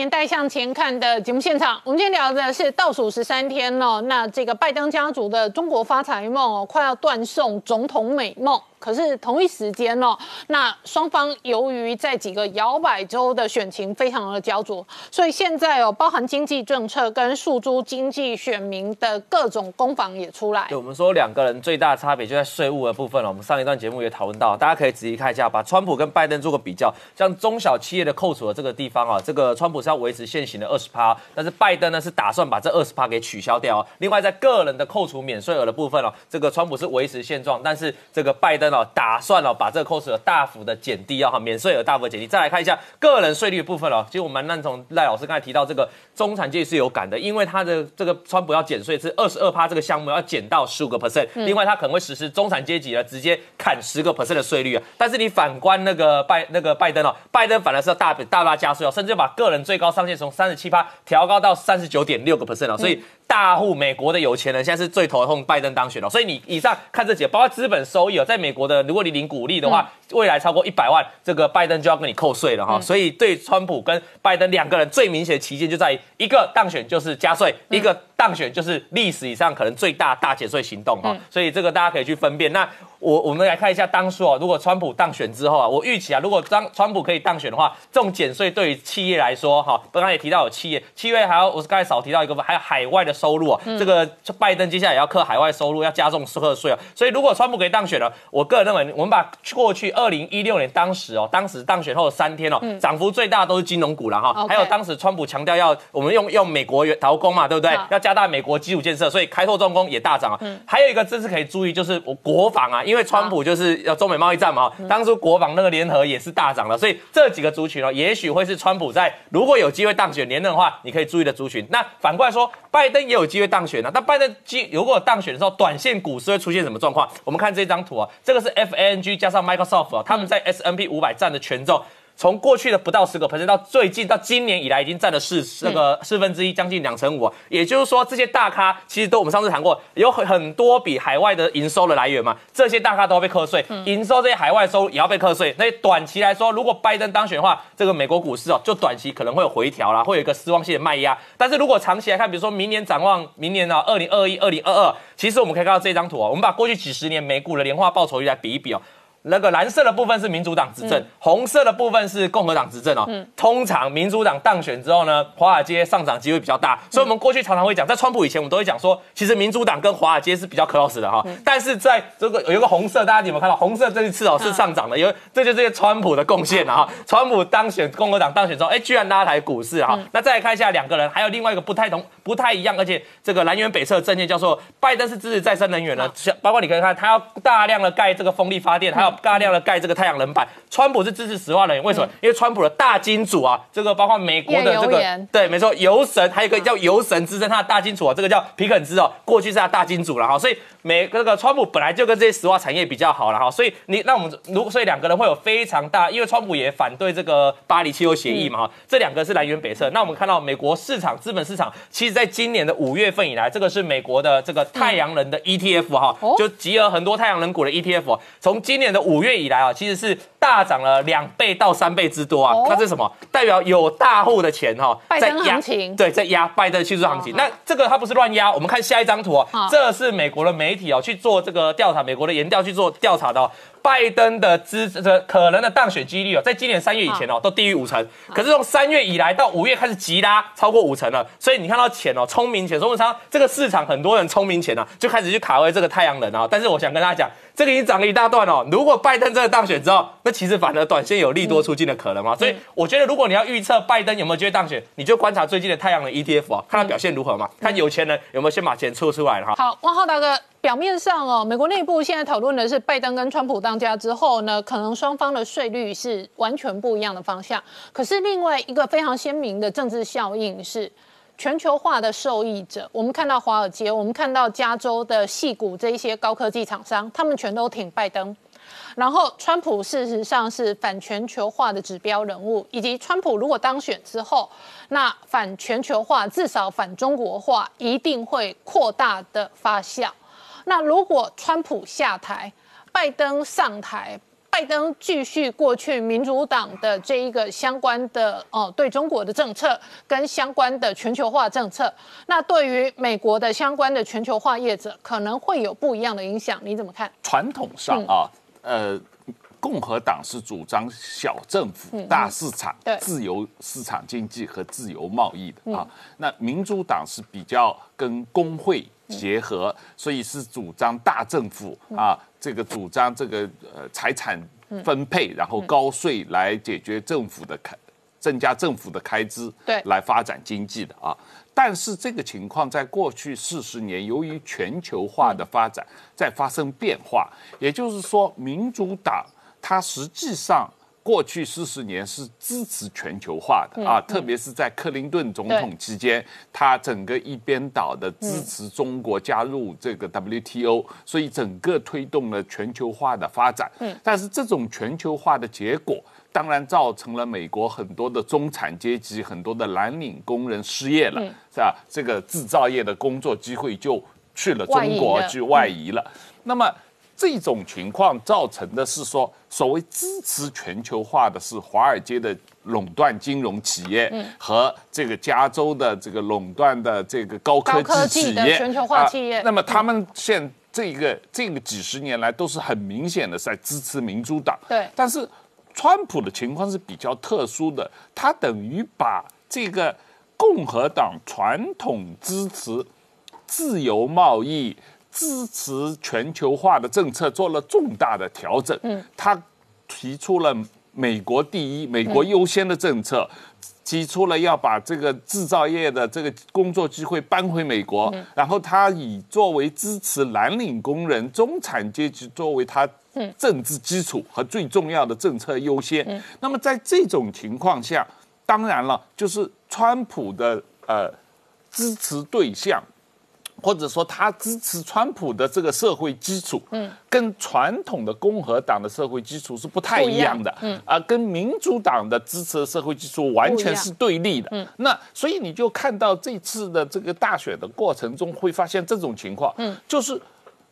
年代向前看的节目现场，我们今天聊的是倒数十三天了。那这个拜登家族的中国发财梦哦，快要断送总统美梦。可是同一时间哦，那双方由于在几个摇摆州的选情非常的焦灼，所以现在哦，包含经济政策跟诉诸经济选民的各种攻防也出来。对，我们说两个人最大的差别就在税务的部分了。我们上一段节目也讨论到，大家可以仔细看一下，把川普跟拜登做个比较，像中小企业的扣除的这个地方啊，这个川普是要维持现行的二十趴，但是拜登呢是打算把这二十趴给取消掉。哦另外在个人的扣除免税额的部分哦，这个川普是维持现状，但是这个拜登。打算了把这个扣税额大幅的减低啊，哈，免税额大幅减低。再来看一下个人税率的部分了。其实我们蛮认同赖老师刚才提到这个中产阶级是有感的，因为他的这个川普要减税是二十二趴，这个项目要减到十五个 percent。另外他可能会实施中产阶级呢直接砍十个 percent 的税率啊。但是你反观那个拜那个拜登哦，拜登反而是要大大大加税哦，甚至把个人最高上限从三十七趴调高到三十九点六个 percent 哦。所以大户美国的有钱人现在是最头痛拜登当选了。所以你以上看这几个，包括资本收益哦，在美国的。如果你领股利的话，未来超过一百万，这个拜登就要跟你扣税了哈。所以对川普跟拜登两个人最明显的旗舰就在于，一个当选就是加税，一个当选就是历史以上可能最大大减税行动哈。所以这个大家可以去分辨。那我我们来看一下当初哦，如果川普当选之后啊，我预期啊，如果当川普可以当选的话，这种减税对于企业来说，哈，刚刚也提到有企业，企业还有我是刚才少提到一个，还有海外的收入啊，这个拜登接下来也要克海外收入，要加重课税啊，所以如果川普可以当选了，我个人认为，我们把过去二零一六年当时哦，当时当选后的三天哦，涨幅最大都是金融股了哈还有当时川普强调要我们用用美国劳工嘛，对不对？要加大美国基础建设，所以开拓重工也大涨啊。还有一个这是可以注意，就是我国防啊，因为川普就是要中美贸易战嘛，当初国防那个联合也是大涨了，所以这几个族群哦，也许会是川普在如果有机会当选连任的话，你可以注意的族群。那反过来说，拜登也有机会当选啊，但拜登机如果当选的时候，短线股市会出现什么状况？我们看这张图啊，这个是 FANG 加上 Microsoft 啊，他们在 S N P 五百占的权重。从过去的不到十个 percent 到最近到今年以来，已经占了四那个四分之一，将近两成五啊。也就是说，这些大咖其实都我们上次谈过，有很很多笔海外的营收的来源嘛，这些大咖都要被课税，营收这些海外收入也要被课税。那短期来说，如果拜登当选的话，这个美国股市哦，就短期可能会有回调啦，会有一个失望性的卖压。但是如果长期来看，比如说明年展望明年啊，二零二一、二零二二，其实我们可以看到这张图哦，我们把过去几十年美股的年化报酬率来比一比哦。那个蓝色的部分是民主党执政，红色的部分是共和党执政哦。通常民主党当选之后呢，华尔街上涨机会比较大，所以我们过去常常会讲，在川普以前，我们都会讲说，其实民主党跟华尔街是比较 close 的哈。但是在这个有一个红色，大家有没有看到？红色这一次哦是上涨的，因为这就是川普的贡献了哈。川普当选，共和党当选之后，哎，居然拉抬股市哈。那再来看一下两个人，还有另外一个不太同、不太一样，而且这个南辕北辙的政见叫做拜登是支持再生能源的，像包括你可以看，他要大量的盖这个风力发电，还有大量的盖这个太阳能板。川普是支持石化能源，为什么？因为川普的大金主啊，这个包括美国的这个对，没错，油神，还有一个叫油神之称，他的大金主啊，这个叫皮肯兹哦，过去是他大金主了哈，所以美这个川普本来就跟这些石化产业比较好了哈，所以你那我们如果所以两个人会有非常大，因为川普也反对这个巴黎气候协议嘛哈，这两个是南辕北辙。那我们看到美国市场资本市场，其实在今年的五月份以来，这个是美国的这个太阳能的 ETF 哈、哦就集合很多太阳能股的 ETF，哦从今年的五月以来啊，其实是大涨了两倍到三倍之多啊。哦那这是什么？代表有大户的钱哈、在压行情对，在压拜登的技术行情。那这个它不是乱压，我们看下一张图哦好，这是美国的媒体哦去做这个调查，美国的研调去做调查的哦。拜登的支这可能的当选几率哦，在今年三月以前哦都低于五成，可是从三月以来到五月开始急拉超过五成了，所以你看到钱哦，聪明钱，聪明商这个市场很多人聪明钱啊，就开始去卡位这个太阳能啊。但是我想跟大家讲，这个已经涨了一大段哦。如果拜登真的当选之后，那其实反而短线有利多出尽的可能嘛。所以我觉得，如果你要预测拜登有没有机会当选，你就观察最近的太阳能 ETF 啊，看它表现如何嘛，看有钱人有没有先把钱出出来了哈。好，汪浩大哥，表面上哦，美国内部现在讨论的是拜登跟川普当家之后呢，可能双方的税率是完全不一样的方向。可是另外一个非常鲜明的政治效应是。全球化的受益者，我们看到华尔街，我们看到加州的戏股这一些高科技厂商，他们全都挺拜登。然后，川普事实上是反全球化的指标人物，以及川普如果当选之后，那反全球化至少反中国化一定会扩大的发酵。那如果川普下台，拜登上台，拜登继续过去民主党的这一个相关的哦对中国的政策跟相关的全球化政策，那对于美国的相关的全球化业者可能会有不一样的影响，你怎么看？传统上啊，呃，共和党是主张小政府、大市场对、自由市场经济和自由贸易的啊。那民主党是比较跟工会结合，所以是主张大政府啊，这个主张这个呃财产分配，然后高税来解决政府的开。增加政府的开支，对来发展经济的啊。但是这个情况在过去四十年，由于全球化的发展在发生变化，也就是说，民主党它实际上过去四十年是支持全球化的啊，特别是在克林顿总统期间，他整个一边倒的支持中国加入这个 WTO，所以整个推动了全球化的发展。但是这种全球化的结果。当然造成了美国很多的中产阶级、很多的蓝领工人失业了，是吧？这个制造业的工作机会就去了中国去外移了。那么这种情况造成的是说，所谓支持全球化的是华尔街的垄断金融企业和这个加州的这个垄断的这个高科技企业。全球化企业。啊那么他们现这个这个几十年来都是很明显的在支持民主党。对。但是川普的情况是比较特殊的，他等于把这个共和党传统支持自由贸易、支持全球化的政策做了重大的调整。嗯，他提出了美国第一、美国优先的政策。提出了要把这个制造业的这个工作机会搬回美国，然后他以作为支持蓝领工人、中产阶级作为他政治基础和最重要的政策优先。那么在这种情况下，当然了，就是川普的呃支持对象。或者说他支持川普的这个社会基础，嗯，跟传统的共和党的社会基础是不太一样的，嗯，啊，跟民主党的支持的社会基础完全是对立的，嗯，那所以你就看到这次的这个大选的过程中，会发现这种情况，嗯，就是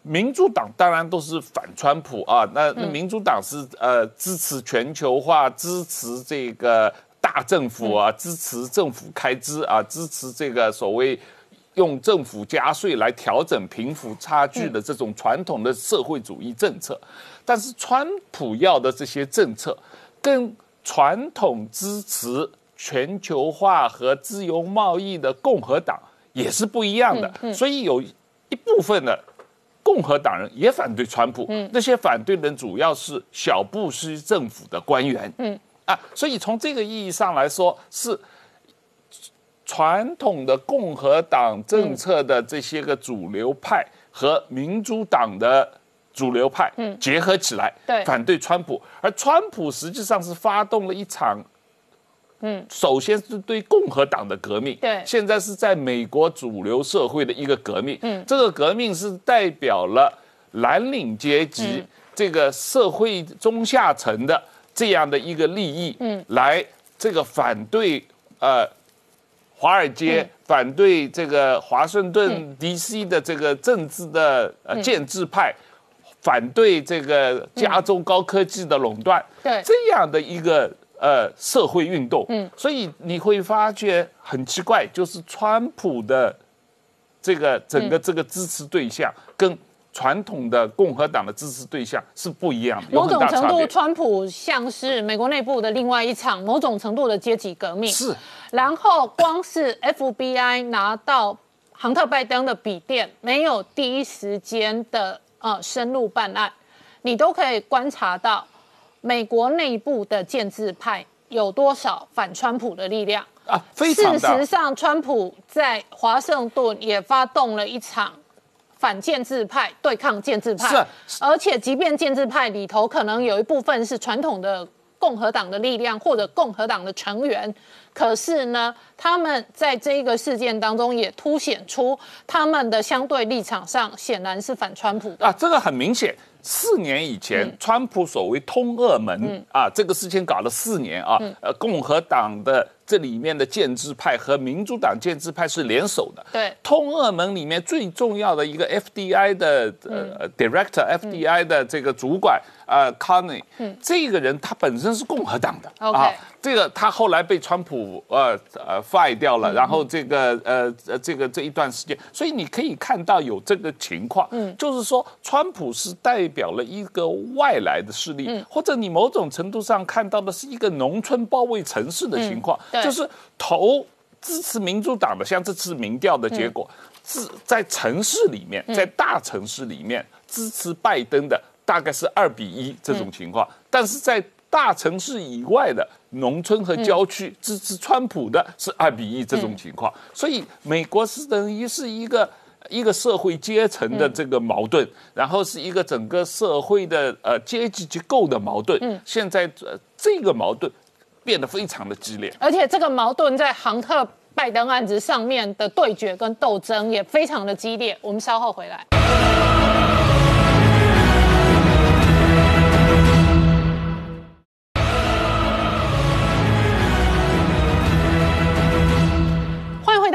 民主党当然都是反川普啊，那那民主党是呃支持全球化，支持这个大政府啊，支持政府开支啊，支持这个所谓。用政府加税来调整贫富差距的这种传统的社会主义政策，但是川普要的这些政策，跟传统支持全球化和自由贸易的共和党也是不一样的。所以有一部分的共和党人也反对川普，那些反对人主要是小布什政府的官员。嗯啊，所以从这个意义上来说是。传统的共和党政策的这些个主流派和民主党的主流派结合起来，对。反对川普，而川普实际上是发动了一场，嗯，首先是对共和党的革命，对，现在是在美国主流社会的一个革命，嗯，这个革命是代表了蓝领阶级这个社会中下层的这样的一个利益，嗯，来这个反对呃。华尔街反对这个华盛顿 D.C. 的这个政治的呃建制派，反对这个加州高科技的垄断，对。这样的一个呃社会运动，嗯，所以你会发觉很奇怪，就是川普的这个整个这个支持对象跟。传统的共和党的支持对象是不一样的，某种程度，川普像是美国内部的另外一场某种程度的阶级革命。是，然后光是 FBI 拿到亨特拜登的笔电，没有第一时间的呃深入办案，你都可以观察到美国内部的建制派有多少反川普的力量啊。事实上，川普在华盛顿也发动了一场。反建制派对抗建制派，是，而且即便建制派里头可能有一部分是传统的共和党的力量或者共和党的成员，可是呢，他们在这一个事件当中也凸显出他们的相对立场上显然是反川普的啊，这个很明显。四年以前，川普所谓通俄门啊，这个事情搞了四年啊，呃，共和党的。这里面的建制派和民主党建制派是联手的。对，通俄门里面最重要的一个 FDI 的呃 director，FDI 的这个主管啊，Carney，这个人他本身是共和党的。啊。这个他后来被川普呃呃 fire 掉了，然后这个呃呃这个这一段时间，所以你可以看到有这个情况，嗯，就是说川普是代表了一个外来的势力，或者你某种程度上看到的是一个农村包围城市的情况，就是投支持民主党的，像这次民调的结果，是在城市里面，在大城市里面支持拜登的大概是二比一这种情况，但是在大城市以外的农村和郊区支持川普的是二比一这种情况，所以美国是等于是一个一个社会阶层的这个矛盾，然后是一个整个社会的呃阶级结构的矛盾。现在这个矛盾变得非常的激烈，而且这个矛盾在杭特拜登案子上面的对决跟斗争也非常的激烈。我们稍后回来。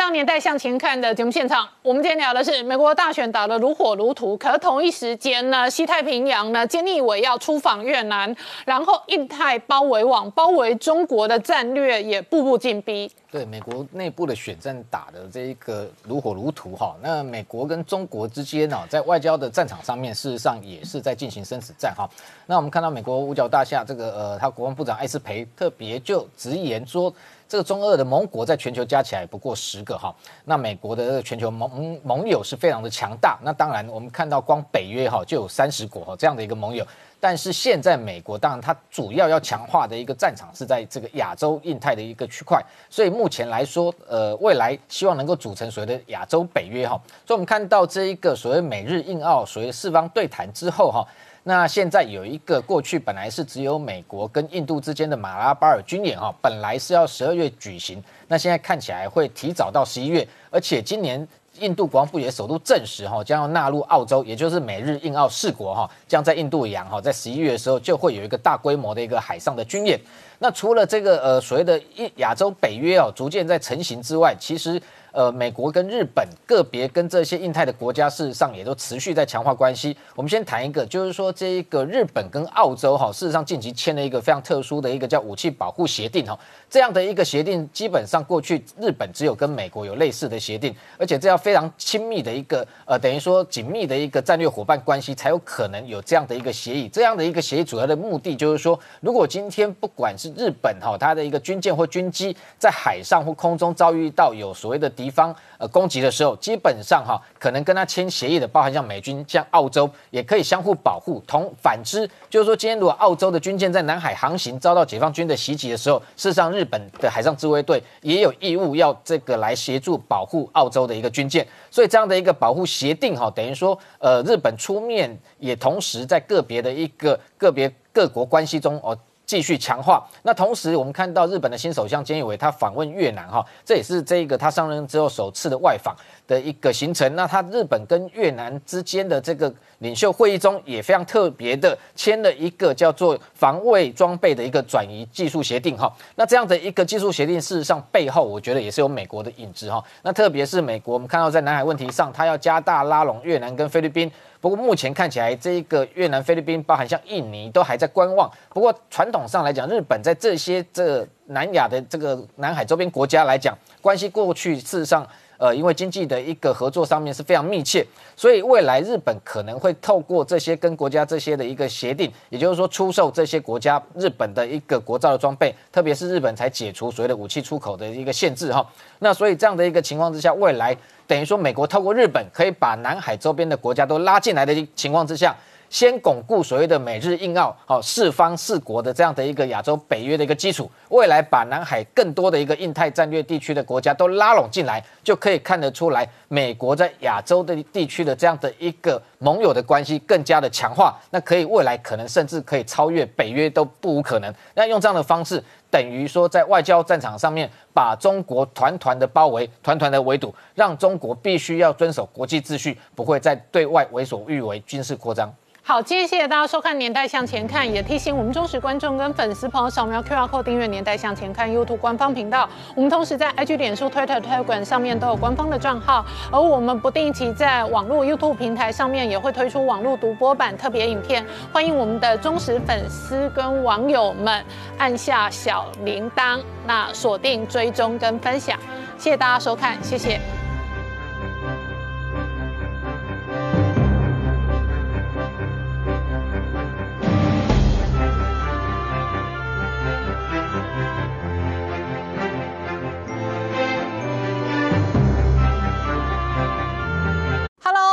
当年代向前看的节目现场，我们今天聊的是美国大选打得如火如荼，可同一时间呢，西太平洋呢，菅义伟要出访越南，然后印太包围网包围中国的战略也步步紧逼。对美国内部的选战打的这一个如火如荼哈，那美国跟中国之间呢，在外交的战场上面，事实上也是在进行生死战哈。那我们看到美国五角大厦这个呃，他国防部长艾斯培特别就直言说，这个中俄的盟国在全球加起来不过十个哈。那美国的全球盟盟友是非常的强大，那当然我们看到光北约哈就有三十国哈这样的一个盟友。但是现在美国当然它主要要强化的一个战场是在这个亚洲、印太的一个区块，所以目前来说，呃，未来希望能够组成所谓的亚洲北约哈。所以我们看到这一个所谓美日印澳所谓四方对谈之后哈，那现在有一个过去本来是只有美国跟印度之间的马拉巴尔军演哈，本来是要十二月举行，那现在看起来会提早到十一月，而且今年。印度国防部也首度证实，哈将要纳入澳洲，也就是美日印澳四国，哈将在印度洋，哈在十一月的时候就会有一个大规模的一个海上的军演。那除了这个呃所谓的印亚洲北约哦逐渐在成型之外，其实。呃，美国跟日本个别跟这些印太的国家，事实上也都持续在强化关系。我们先谈一个，就是说这一个日本跟澳洲哈，事实上近期签了一个非常特殊的一个叫武器保护协定哈。这样的一个协定，基本上过去日本只有跟美国有类似的协定，而且这要非常亲密的一个呃，等于说紧密的一个战略伙伴关系，才有可能有这样的一个协议。这样的一个协议主要的目的就是说，如果今天不管是日本哈，它的一个军舰或军机在海上或空中遭遇到有所谓的敌敌方呃攻击的时候，基本上哈可能跟他签协议的，包含像美军、像澳洲，也可以相互保护。同反之，就是说今天如果澳洲的军舰在南海航行遭到解放军的袭击的时候，事实上日本的海上自卫队也有义务要这个来协助保护澳洲的一个军舰。所以这样的一个保护协定哈，等于说呃日本出面，也同时在个别的一个个别各国关系中哦。继续强化。那同时，我们看到日本的新首相菅义伟他访问越南，哈，这也是这个他上任之后首次的外访的一个行程。那他日本跟越南之间的这个领袖会议中，也非常特别的签了一个叫做防卫装备的一个转移技术协定，哈。那这样的一个技术协定，事实上背后，我觉得也是有美国的影子，哈。那特别是美国，我们看到在南海问题上，他要加大拉拢越南跟菲律宾。不过目前看起来，这一个越南、菲律宾，包含像印尼，都还在观望。不过传统上来讲，日本在这些这南亚的这个南海周边国家来讲，关系过去事实上。呃，因为经济的一个合作上面是非常密切，所以未来日本可能会透过这些跟国家这些的一个协定，也就是说出售这些国家日本的一个国造的装备，特别是日本才解除所谓的武器出口的一个限制哈。那所以这样的一个情况之下，未来等于说美国透过日本可以把南海周边的国家都拉进来的情况之下。先巩固所谓的美日印澳好四方四国的这样的一个亚洲北约的一个基础，未来把南海更多的一个印太战略地区的国家都拉拢进来，就可以看得出来，美国在亚洲的地区的这样的一个盟友的关系更加的强化，那可以未来可能甚至可以超越北约都不无可能。那用这样的方式，等于说在外交战场上面把中国团团的包围，团团的围堵，让中国必须要遵守国际秩序，不会再对外为所欲为，军事扩张。好，今天谢谢大家收看《年代向前看》，也提醒我们忠实观众跟粉丝朋友扫描 QR Code 订阅《年代向前看》YouTube 官方频道。我们同时在 IG、脸书、Twitter、Telegram 上面都有官方的账号，而我们不定期在网络 YouTube 平台上面也会推出网络独播版特别影片，欢迎我们的忠实粉丝跟网友们按下小铃铛，那锁定追踪跟分享。谢谢大家收看，谢谢。